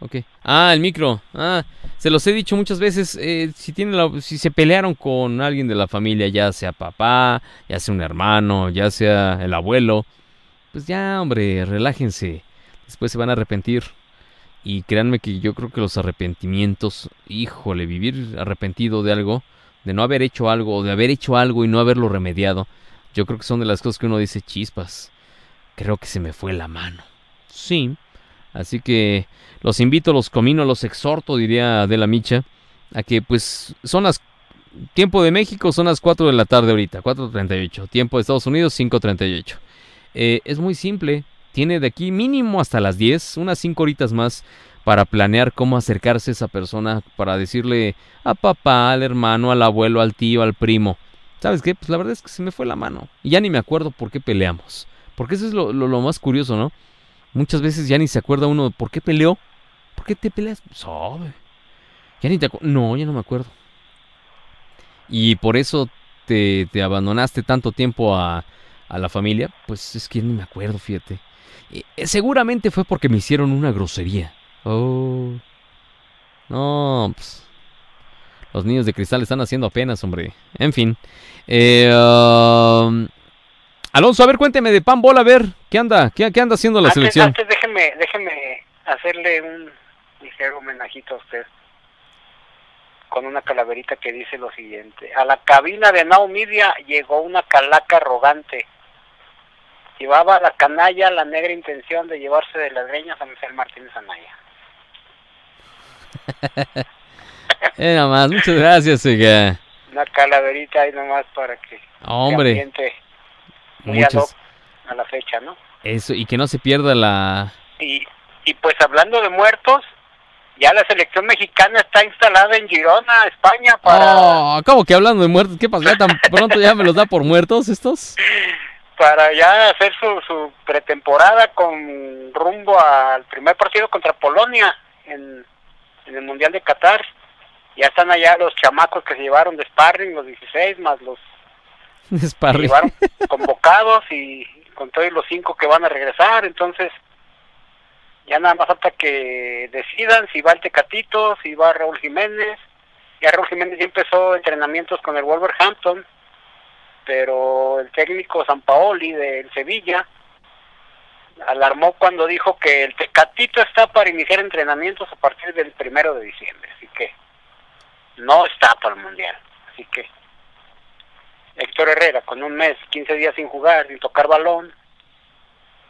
Ok. Ah, el micro. Ah, se los he dicho muchas veces. eh, si tienen la- si se pelearon con alguien de la familia, ya sea papá, ya sea un hermano, ya sea el abuelo, pues ya, hombre, relájense. Después se van a arrepentir. Y créanme que yo creo que los arrepentimientos, híjole, vivir arrepentido de algo, de no haber hecho algo, o de haber hecho algo y no haberlo remediado, yo creo que son de las cosas que uno dice chispas. Creo que se me fue la mano. Sí. Así que los invito, los comino, los exhorto, diría Adela Micha, a que pues son las... Tiempo de México son las 4 de la tarde ahorita, 4.38. Tiempo de Estados Unidos, 5.38. Eh, es muy simple. Tiene de aquí mínimo hasta las 10, unas 5 horitas más para planear cómo acercarse a esa persona, para decirle a papá, al hermano, al abuelo, al tío, al primo. ¿Sabes qué? Pues la verdad es que se me fue la mano. Y ya ni me acuerdo por qué peleamos. Porque eso es lo, lo- más curioso, ¿no? Muchas veces ya ni se acuerda uno por qué peleó. ¿Por qué te peleas? Sabe. Ya ni te No, ya no me acuerdo. Y por eso te, te abandonaste tanto tiempo a, a la familia. Pues es que ni me acuerdo, fíjate. Eh, seguramente fue porque me hicieron una grosería. Oh. No, pues. Los niños de cristal están haciendo apenas, hombre. En fin. Eh, um, Alonso, a ver, cuénteme de Pan Bola, a ver. ¿Qué anda? ¿Qué, qué anda haciendo la antes, selección? antes déjeme, déjeme hacerle un ligero homenajito a usted con una calaverita que dice lo siguiente. A la cabina de Now Media llegó una calaca arrogante. Llevaba la canalla la negra intención de llevarse de las greñas a Miguel Martínez Anaya. Eh, nada más, muchas gracias, oiga. Una calaverita ahí nomás para que Hombre, muy ad hoc muchas. a la fecha, ¿no? Eso, y que no se pierda la. Y, y pues hablando de muertos, ya la selección mexicana está instalada en Girona, España, para, Oh, ¿cómo que hablando de muertos? ¿Qué pasa? ¿Ya tan pronto ya me los da por muertos estos? para ya hacer su, su pretemporada con rumbo al primer partido contra Polonia en, en el Mundial de Qatar. Ya están allá los chamacos que se llevaron de sparring, los 16, más los que llevaron convocados y con todos los cinco que van a regresar. Entonces, ya nada más falta que decidan si va el Tecatito, si va Raúl Jiménez. Ya Raúl Jiménez ya empezó entrenamientos con el Wolverhampton, pero el técnico Sampaoli del Sevilla alarmó cuando dijo que el Tecatito está para iniciar entrenamientos a partir del primero de diciembre, así que no está para el Mundial. Así que Héctor Herrera con un mes, 15 días sin jugar, sin tocar balón.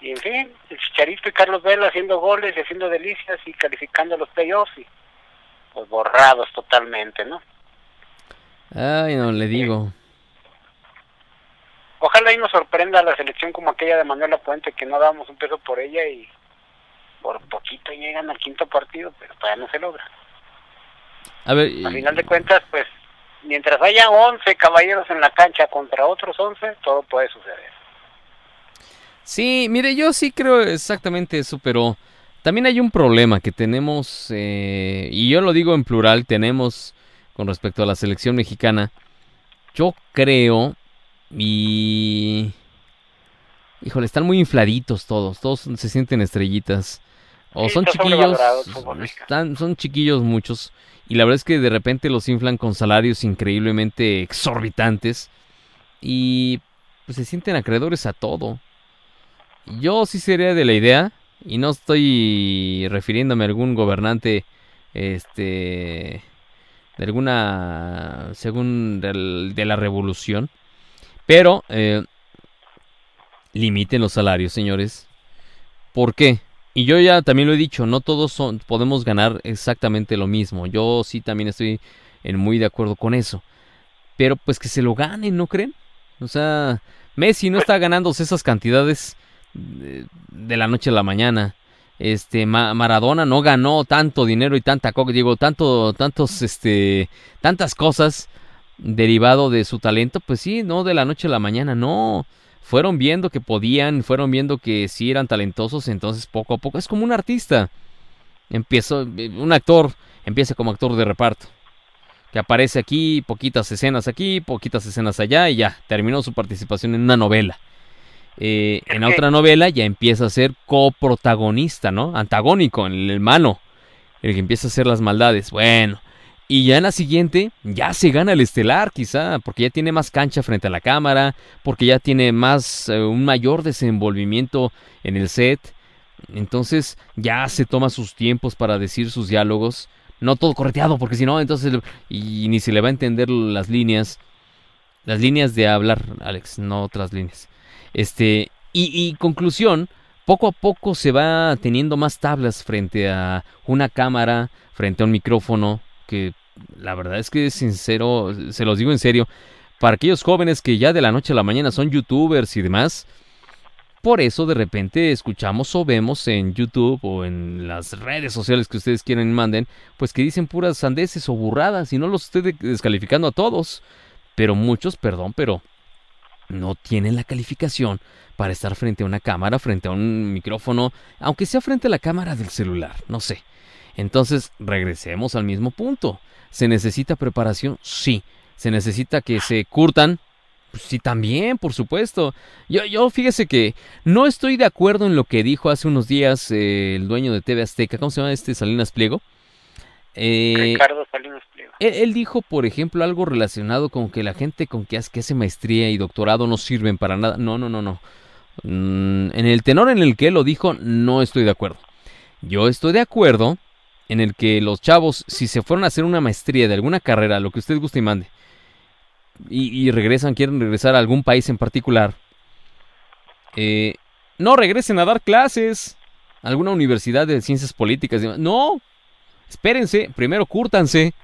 Y en fin, el Chicharito y Carlos Vela haciendo goles y haciendo delicias y calificando los playoffs y pues borrados totalmente, ¿no? Ay, no, le digo. Ojalá y nos sorprenda la selección como aquella de Manuela Puente que no dábamos un peso por ella y por poquito llegan al quinto partido, pero todavía no se logra. A ver, A final de cuentas, pues mientras haya 11 caballeros en la cancha contra otros 11, todo puede suceder. Sí, mire, yo sí creo exactamente eso, pero también hay un problema que tenemos, eh, y yo lo digo en plural, tenemos con respecto a la selección mexicana. Yo creo, y... Híjole, están muy infladitos todos, todos se sienten estrellitas. O Sí, son chiquillos, están, son chiquillos muchos, y la verdad es que de repente los inflan con salarios increíblemente exorbitantes, y pues se sienten acreedores a todo. Yo sí sería de la idea, y no estoy refiriéndome a algún gobernante, este, de alguna, según del- de la revolución, pero eh, limiten los salarios, señores. ¿Por qué? Y yo ya también lo he dicho, no todos podemos ganar exactamente lo mismo. Yo sí también estoy en muy de acuerdo con eso. Pero pues que se lo ganen, ¿no creen? O sea, Messi no está ganándose esas cantidades de, de la noche a la mañana. Este Ma- Maradona no ganó tanto dinero y tanta digo, tanto tantos este tantas cosas derivado de su talento, pues sí, no de la noche a la mañana, no. Fueron viendo que podían, fueron viendo que sí eran talentosos, entonces poco a poco es como un artista. Empezó un actor empieza como actor de reparto que aparece aquí, poquitas escenas aquí, poquitas escenas allá y ya, terminó su participación en una novela. Eh, en que- otra novela ya empieza a ser coprotagonista, ¿no? Antagónico, el hermano, el que empieza a hacer las maldades. Bueno, y ya en la siguiente ya se gana el estelar quizá, porque ya tiene más cancha frente a la cámara, porque ya tiene más, eh, un mayor desenvolvimiento en el set. Entonces ya se toma sus tiempos para decir sus diálogos. No todo correteado, porque si no, entonces... Y ni se le va a entender las líneas. Las líneas de hablar, Alex, no otras líneas. Este, y, y conclusión, poco a poco se va teniendo más tablas frente a una cámara, frente a un micrófono, que la verdad es que sincero, se los digo en serio, para aquellos jóvenes que ya de la noche a la mañana son youtubers y demás, por eso de repente escuchamos o vemos en YouTube o en las redes sociales que ustedes quieren manden, pues que dicen puras sandeces o burradas y no los estoy de- descalificando a todos, pero muchos, perdón, pero no tienen la calificación para estar frente a una cámara, frente a un micrófono, aunque sea frente a la cámara del celular, no sé. Entonces, regresemos al mismo punto. ¿Se necesita preparación? Sí. ¿Se necesita que se curtan? Pues sí, también, por supuesto. Yo, yo fíjese que no estoy de acuerdo en lo que dijo hace unos días eh, el dueño de TV Azteca. ¿Cómo se llama este Salinas Pliego? Eh, Ricardo Salinas Pliego. él, él dijo, por ejemplo, algo relacionado con que la gente con que hace, que hace maestría y doctorado no sirven para nada. No, no, no, no. Mm, en el tenor en el que él lo dijo, no estoy de acuerdo. Yo estoy de acuerdo en el que los chavos, si se fueron a hacer una maestría de alguna carrera, lo que usted guste y mande, y, regresan, quieren regresar a algún país en particular, eh, no regresen a dar clases a alguna universidad de ciencias políticas. No, espérense, primero cúrtanse.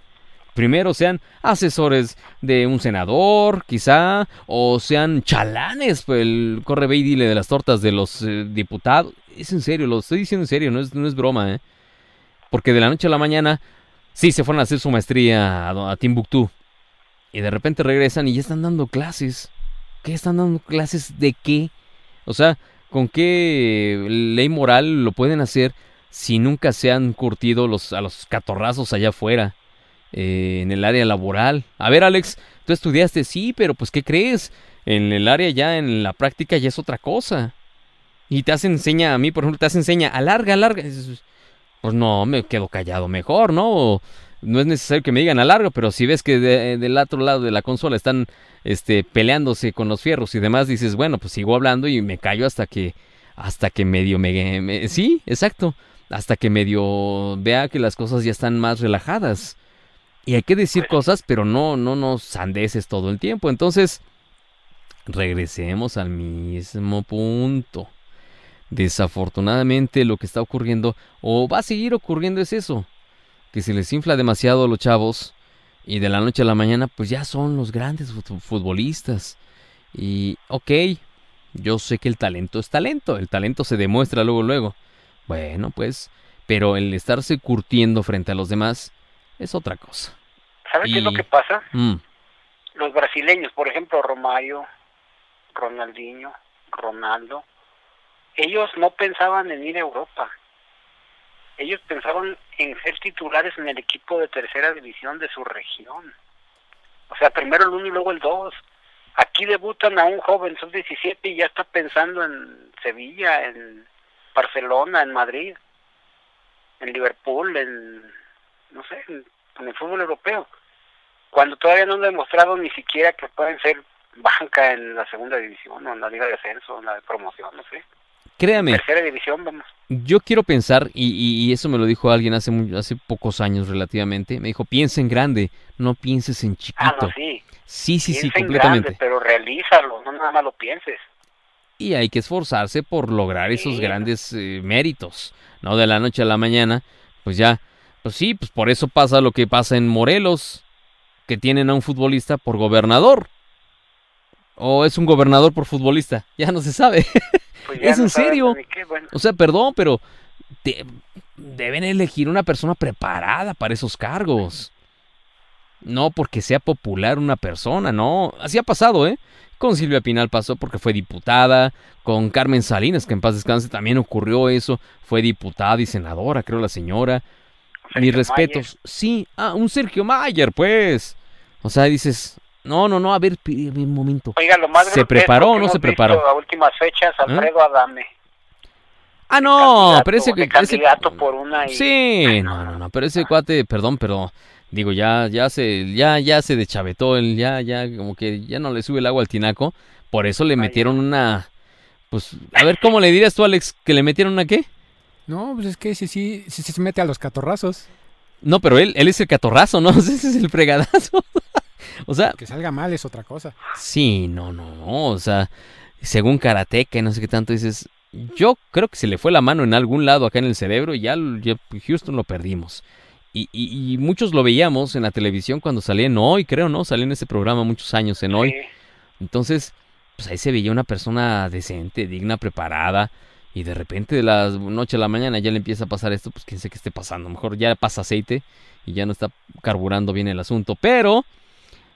Primero sean asesores de un senador, quizá, o sean chalanes, pues el corre ve y dile de las tortas de los eh, diputados. Es en serio, lo estoy diciendo en serio, no es, no es broma, ¿eh? Porque de la noche a la mañana, sí, se fueron a hacer su maestría a, a Timbuktu. Y de repente regresan y ya están dando clases. ¿Qué están dando clases de qué? O sea, ¿con qué ley moral lo pueden hacer si nunca se han curtido a los catorrazos allá afuera? eh, en el área laboral. A ver, Alex, tú estudiaste, sí, pero pues, ¿qué crees? En el área ya, en la práctica ya es otra cosa. Y te hace enseña, a mí, por ejemplo, te hace enseña, alarga, alarga. Pues no, me quedo callado mejor, ¿no? O no es necesario que me digan alargo, pero si ves que de- del otro lado de la consola están este, peleándose con los fierros y demás, dices, bueno, pues sigo hablando y me callo hasta que, hasta que medio me, me- sí, exacto, hasta que medio vea que las cosas ya están más relajadas. Y hay que decir cosas, pero no, no nos sandeces todo el tiempo. Entonces, regresemos al mismo punto. Desafortunadamente lo que está ocurriendo, o va a seguir ocurriendo, es eso. Que se les infla demasiado a los chavos y de la noche a la mañana pues ya son los grandes fut- futbolistas. Y ok, yo sé que el talento es talento, el talento se demuestra luego luego. Bueno, pues, pero el estarse curtiendo frente a los demás es otra cosa. ¿Sabe qué es lo que pasa? Mm, Los brasileños, por ejemplo, Romario, Ronaldinho, Ronaldo, ellos no pensaban en ir a Europa. Ellos pensaban en ser titulares en el equipo de tercera división de su región. O sea, primero el uno y luego el dos. Aquí debutan a un joven sub-17 y ya está pensando en Sevilla, en Barcelona, en Madrid, en Liverpool, en, no sé, en, en el fútbol europeo. Cuando todavía no han demostrado ni siquiera que pueden ser banca en la segunda división o en la liga de ascenso, en la de promoción, no sé. Créame, Tercera división, vamos. yo quiero pensar, y, y- y eso me lo dijo alguien hace, hace pocos años relativamente, me dijo, piensa en grande, no pienses en Ah, chiquito. no, sí. Sí, sí, sí, en completamente. grande, pero realízalo, no nada más lo pienses. Y hay que esforzarse por lograr esos grandes eh, méritos, ¿no? De la noche a la mañana, pues ya, pues sí, pues por eso pasa lo que pasa en Morelos, que tienen a un futbolista por gobernador. O es un gobernador por futbolista, ya no se sabe. Pues ¿Es no en serio? ni qué, bueno. O sea, perdón, pero te- deben elegir una persona preparada para esos cargos. No porque sea popular una persona, no. Así ha pasado, ¿eh? Con Silvia Pinal pasó porque fue diputada. Con Carmen Salinas, que en paz descanse, también ocurrió eso. Fue diputada y senadora, creo la señora. Sergio Mis respetos. Sí, ah, un Sergio Mayer, pues. O sea, dices, no, no, no, a ver, un momento. Oiga, lo más ¿Se preparó o no se preparó? A últimas fechas, Alfredo Adame. Ah, no, candidato- pero ese, de ese- candidato por una y- Sí, no, no, no, pero ese cuate, perdón, pero digo, ya, ya se, ya, ya se deschavetó, él ya, ya, como que ya no le sube el agua al tinaco, por eso le metieron una, pues, a ver, ¿cómo le dirías tú, Alex, que le metieron una qué? No, pues es que sí, sí, sí, sí se mete a los catorrazos. No, pero él, él es el catorrazo, ¿no? Ese es el fregadazo. O sea, Que salga mal es otra cosa. sí, no, no, no, o sea, según Karateka y no sé qué tanto dices, yo creo que se le fue la mano en algún lado acá en el cerebro y ya, ya Houston lo perdimos. Y, y- y muchos lo veíamos en la televisión cuando salía en Hoy, creo, ¿no? Salió en ese programa muchos años en Hoy. Entonces, pues ahí se veía una persona decente, digna, preparada. Y de repente de la noche a la mañana ya le empieza a pasar esto, pues quién sé qué esté pasando. A lo mejor ya pasa aceite y ya no está carburando bien el asunto. Pero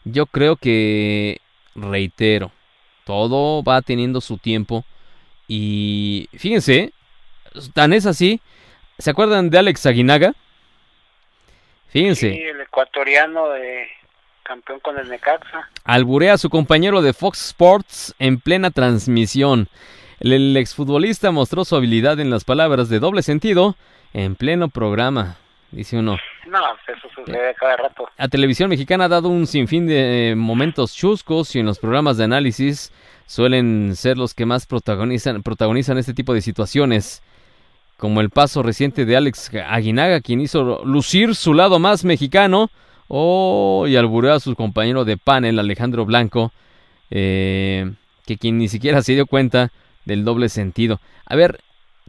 yo creo que, reitero, todo va teniendo su tiempo. Y fíjense, tan es así. ¿Se acuerdan de Alex Aguinaga? Fíjense. Sí, el ecuatoriano de campeón con el Necaxa. Alburea a su compañero de Fox Sports en plena transmisión. El, el exfutbolista mostró su habilidad en las palabras de doble sentido en pleno programa, dice uno. No, eso sucede cada rato. La televisión mexicana ha dado un sinfín de eh, momentos chuscos y en los programas de análisis suelen ser los que más protagonizan, protagonizan este tipo de situaciones. Como el paso reciente de Alex Aguinaga, quien hizo lucir su lado más mexicano. Oh, y albureó a su compañero de panel, Alejandro Blanco, eh, que quien ni siquiera se dio cuenta del doble sentido. A ver,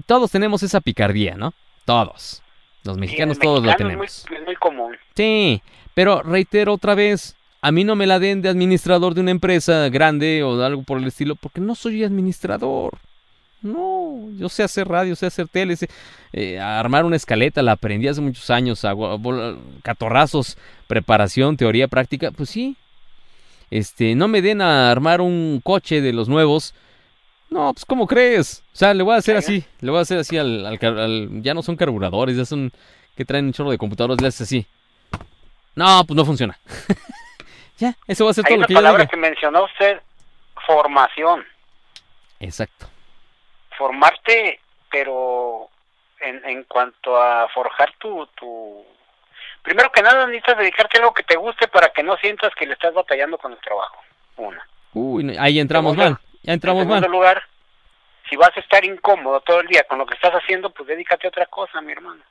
todos tenemos esa picardía, ¿no? Todos. Los mexicanos todos mexicano tenemos. Es muy, es muy común. Sí, pero reitero otra vez, a mí no me la den de administrador de una empresa grande o de algo por el estilo, porque no soy administrador. No, yo sé hacer radio, sé hacer tele, sé eh, armar una escaleta, la aprendí hace muchos años, bol- catorrazos, preparación, teoría, práctica, pues sí. Este, no me den a armar un coche de los nuevos. No, pues ¿cómo crees? O sea, le voy a hacer así, le voy a hacer así al, al al- ya no son carburadores, ya son que traen un chorro de computadoras, le haces así. No, pues no funciona. ya, eso va a ser Hay todo lo que palabra que mencionó usted, formación. Exacto. Formarte, pero en, en cuanto a forjar tu, tu... Primero que nada necesitas dedicarte a algo que te guste para que no sientas que le estás batallando con el trabajo. Una. Uy, ahí entramos mal. Ya entramos en segundo mal. lugar, si vas a estar incómodo todo el día con lo que estás haciendo, pues dedícate a otra cosa, mi hermano.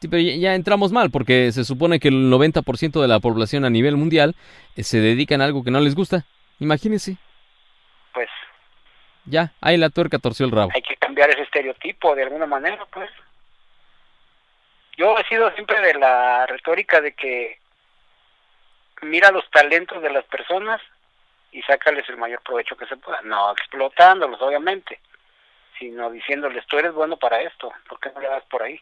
Sí, pero ya, ya entramos mal porque se supone que el 90% de la población a nivel mundial eh, se dedican a algo que no les gusta. Imagínense. Pues Ya, ahí la tuerca torció el rabo. hay que cambiar ese estereotipo de alguna manera, pues. Yo he sido siempre de la retórica de que mira los talentos de las personas y sácales el mayor provecho que se pueda. No explotándolos, obviamente, sino diciéndoles, tú eres bueno para esto, ¿por qué no le das por ahí?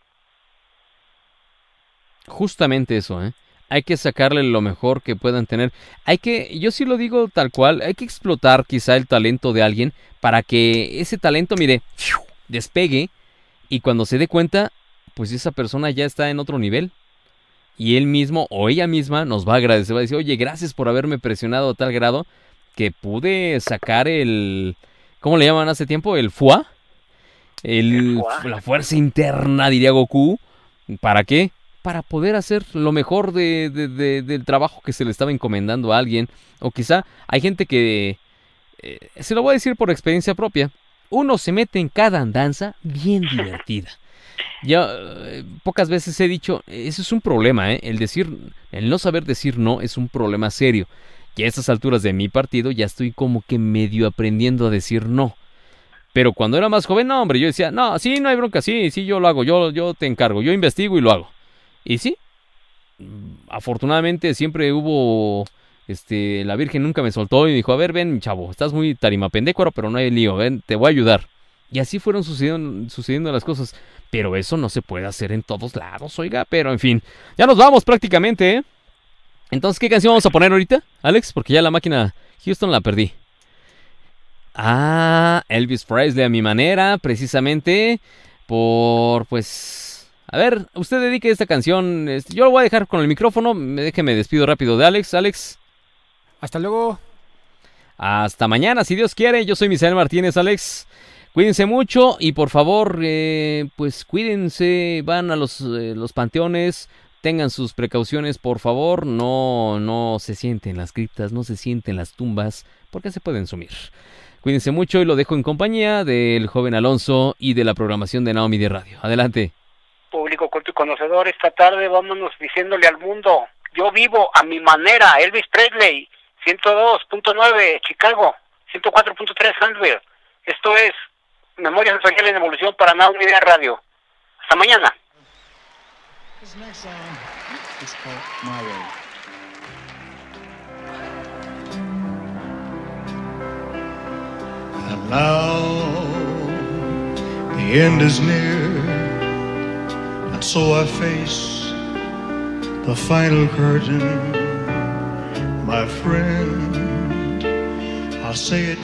Justamente eso, ¿eh? Hay que sacarle lo mejor que puedan tener. Hay que, yo sí lo digo tal cual, hay que explotar quizá el talento de alguien para que ese talento, mire, despegue y cuando se dé cuenta, pues esa persona ya está en otro nivel. Y él mismo o ella misma nos va a agradecer, va a decir, oye, gracias por haberme presionado a tal grado que pude sacar el, ¿cómo le llaman hace tiempo? El FUA. El, la fuerza interna, diría Goku. ¿Para qué? Para poder hacer lo mejor de, de- de- del trabajo que se le estaba encomendando a alguien. O quizá hay gente que, eh, se lo voy a decir por experiencia propia, uno se mete en cada andanza bien divertida. Ya eh, pocas veces he dicho, eso es un problema, ¿eh? El decir, el no saber decir no es un problema serio. Y a estas alturas de mi partido ya estoy como que medio aprendiendo a decir no. Pero cuando era más joven, no, hombre, yo decía, no, sí, no hay bronca, sí, sí, yo lo hago, yo, yo te encargo, yo investigo y lo hago. Y sí, afortunadamente siempre hubo, este, la Virgen nunca me soltó y dijo, a ver, ven, chavo, estás muy tarimapendécuaro, pero no hay lío, ven, te voy a ayudar. Y así fueron sucediendo, sucediendo las cosas. Pero eso no se puede hacer en todos lados, oiga, pero en fin, ya nos vamos prácticamente, ¿eh? Entonces, ¿qué canción vamos a poner ahorita, Alex? Porque ya la máquina Houston la perdí. Ah, Elvis Presley a mi manera, precisamente por, pues, a ver, usted dedique esta canción. este, Yo lo voy a dejar con el micrófono, me- déjeme despido rápido de Alex. Alex, Hasta luego. hasta mañana, si Dios quiere. Yo soy Misael Martínez, Alex. Cuídense mucho y por favor, eh, pues cuídense, van a los, eh, los panteones, tengan sus precauciones, por favor, no, no se sienten las criptas, no se sienten las tumbas, porque se pueden sumir. Cuídense mucho y lo dejo en compañía del joven Alonso y de la programación de Naomi de Radio. Adelante. Público culto y conocedor, esta tarde vámonos diciéndole al mundo, yo vivo a mi manera, Elvis Presley, 102.9 Chicago, 104.3 Huntsville. Esto es Memoria Sensorial en Evolución para Naomi de Radio. Hasta mañana. This next song is called My Way. And now the end is near, and so I face the final curtain. My friend, I'll say it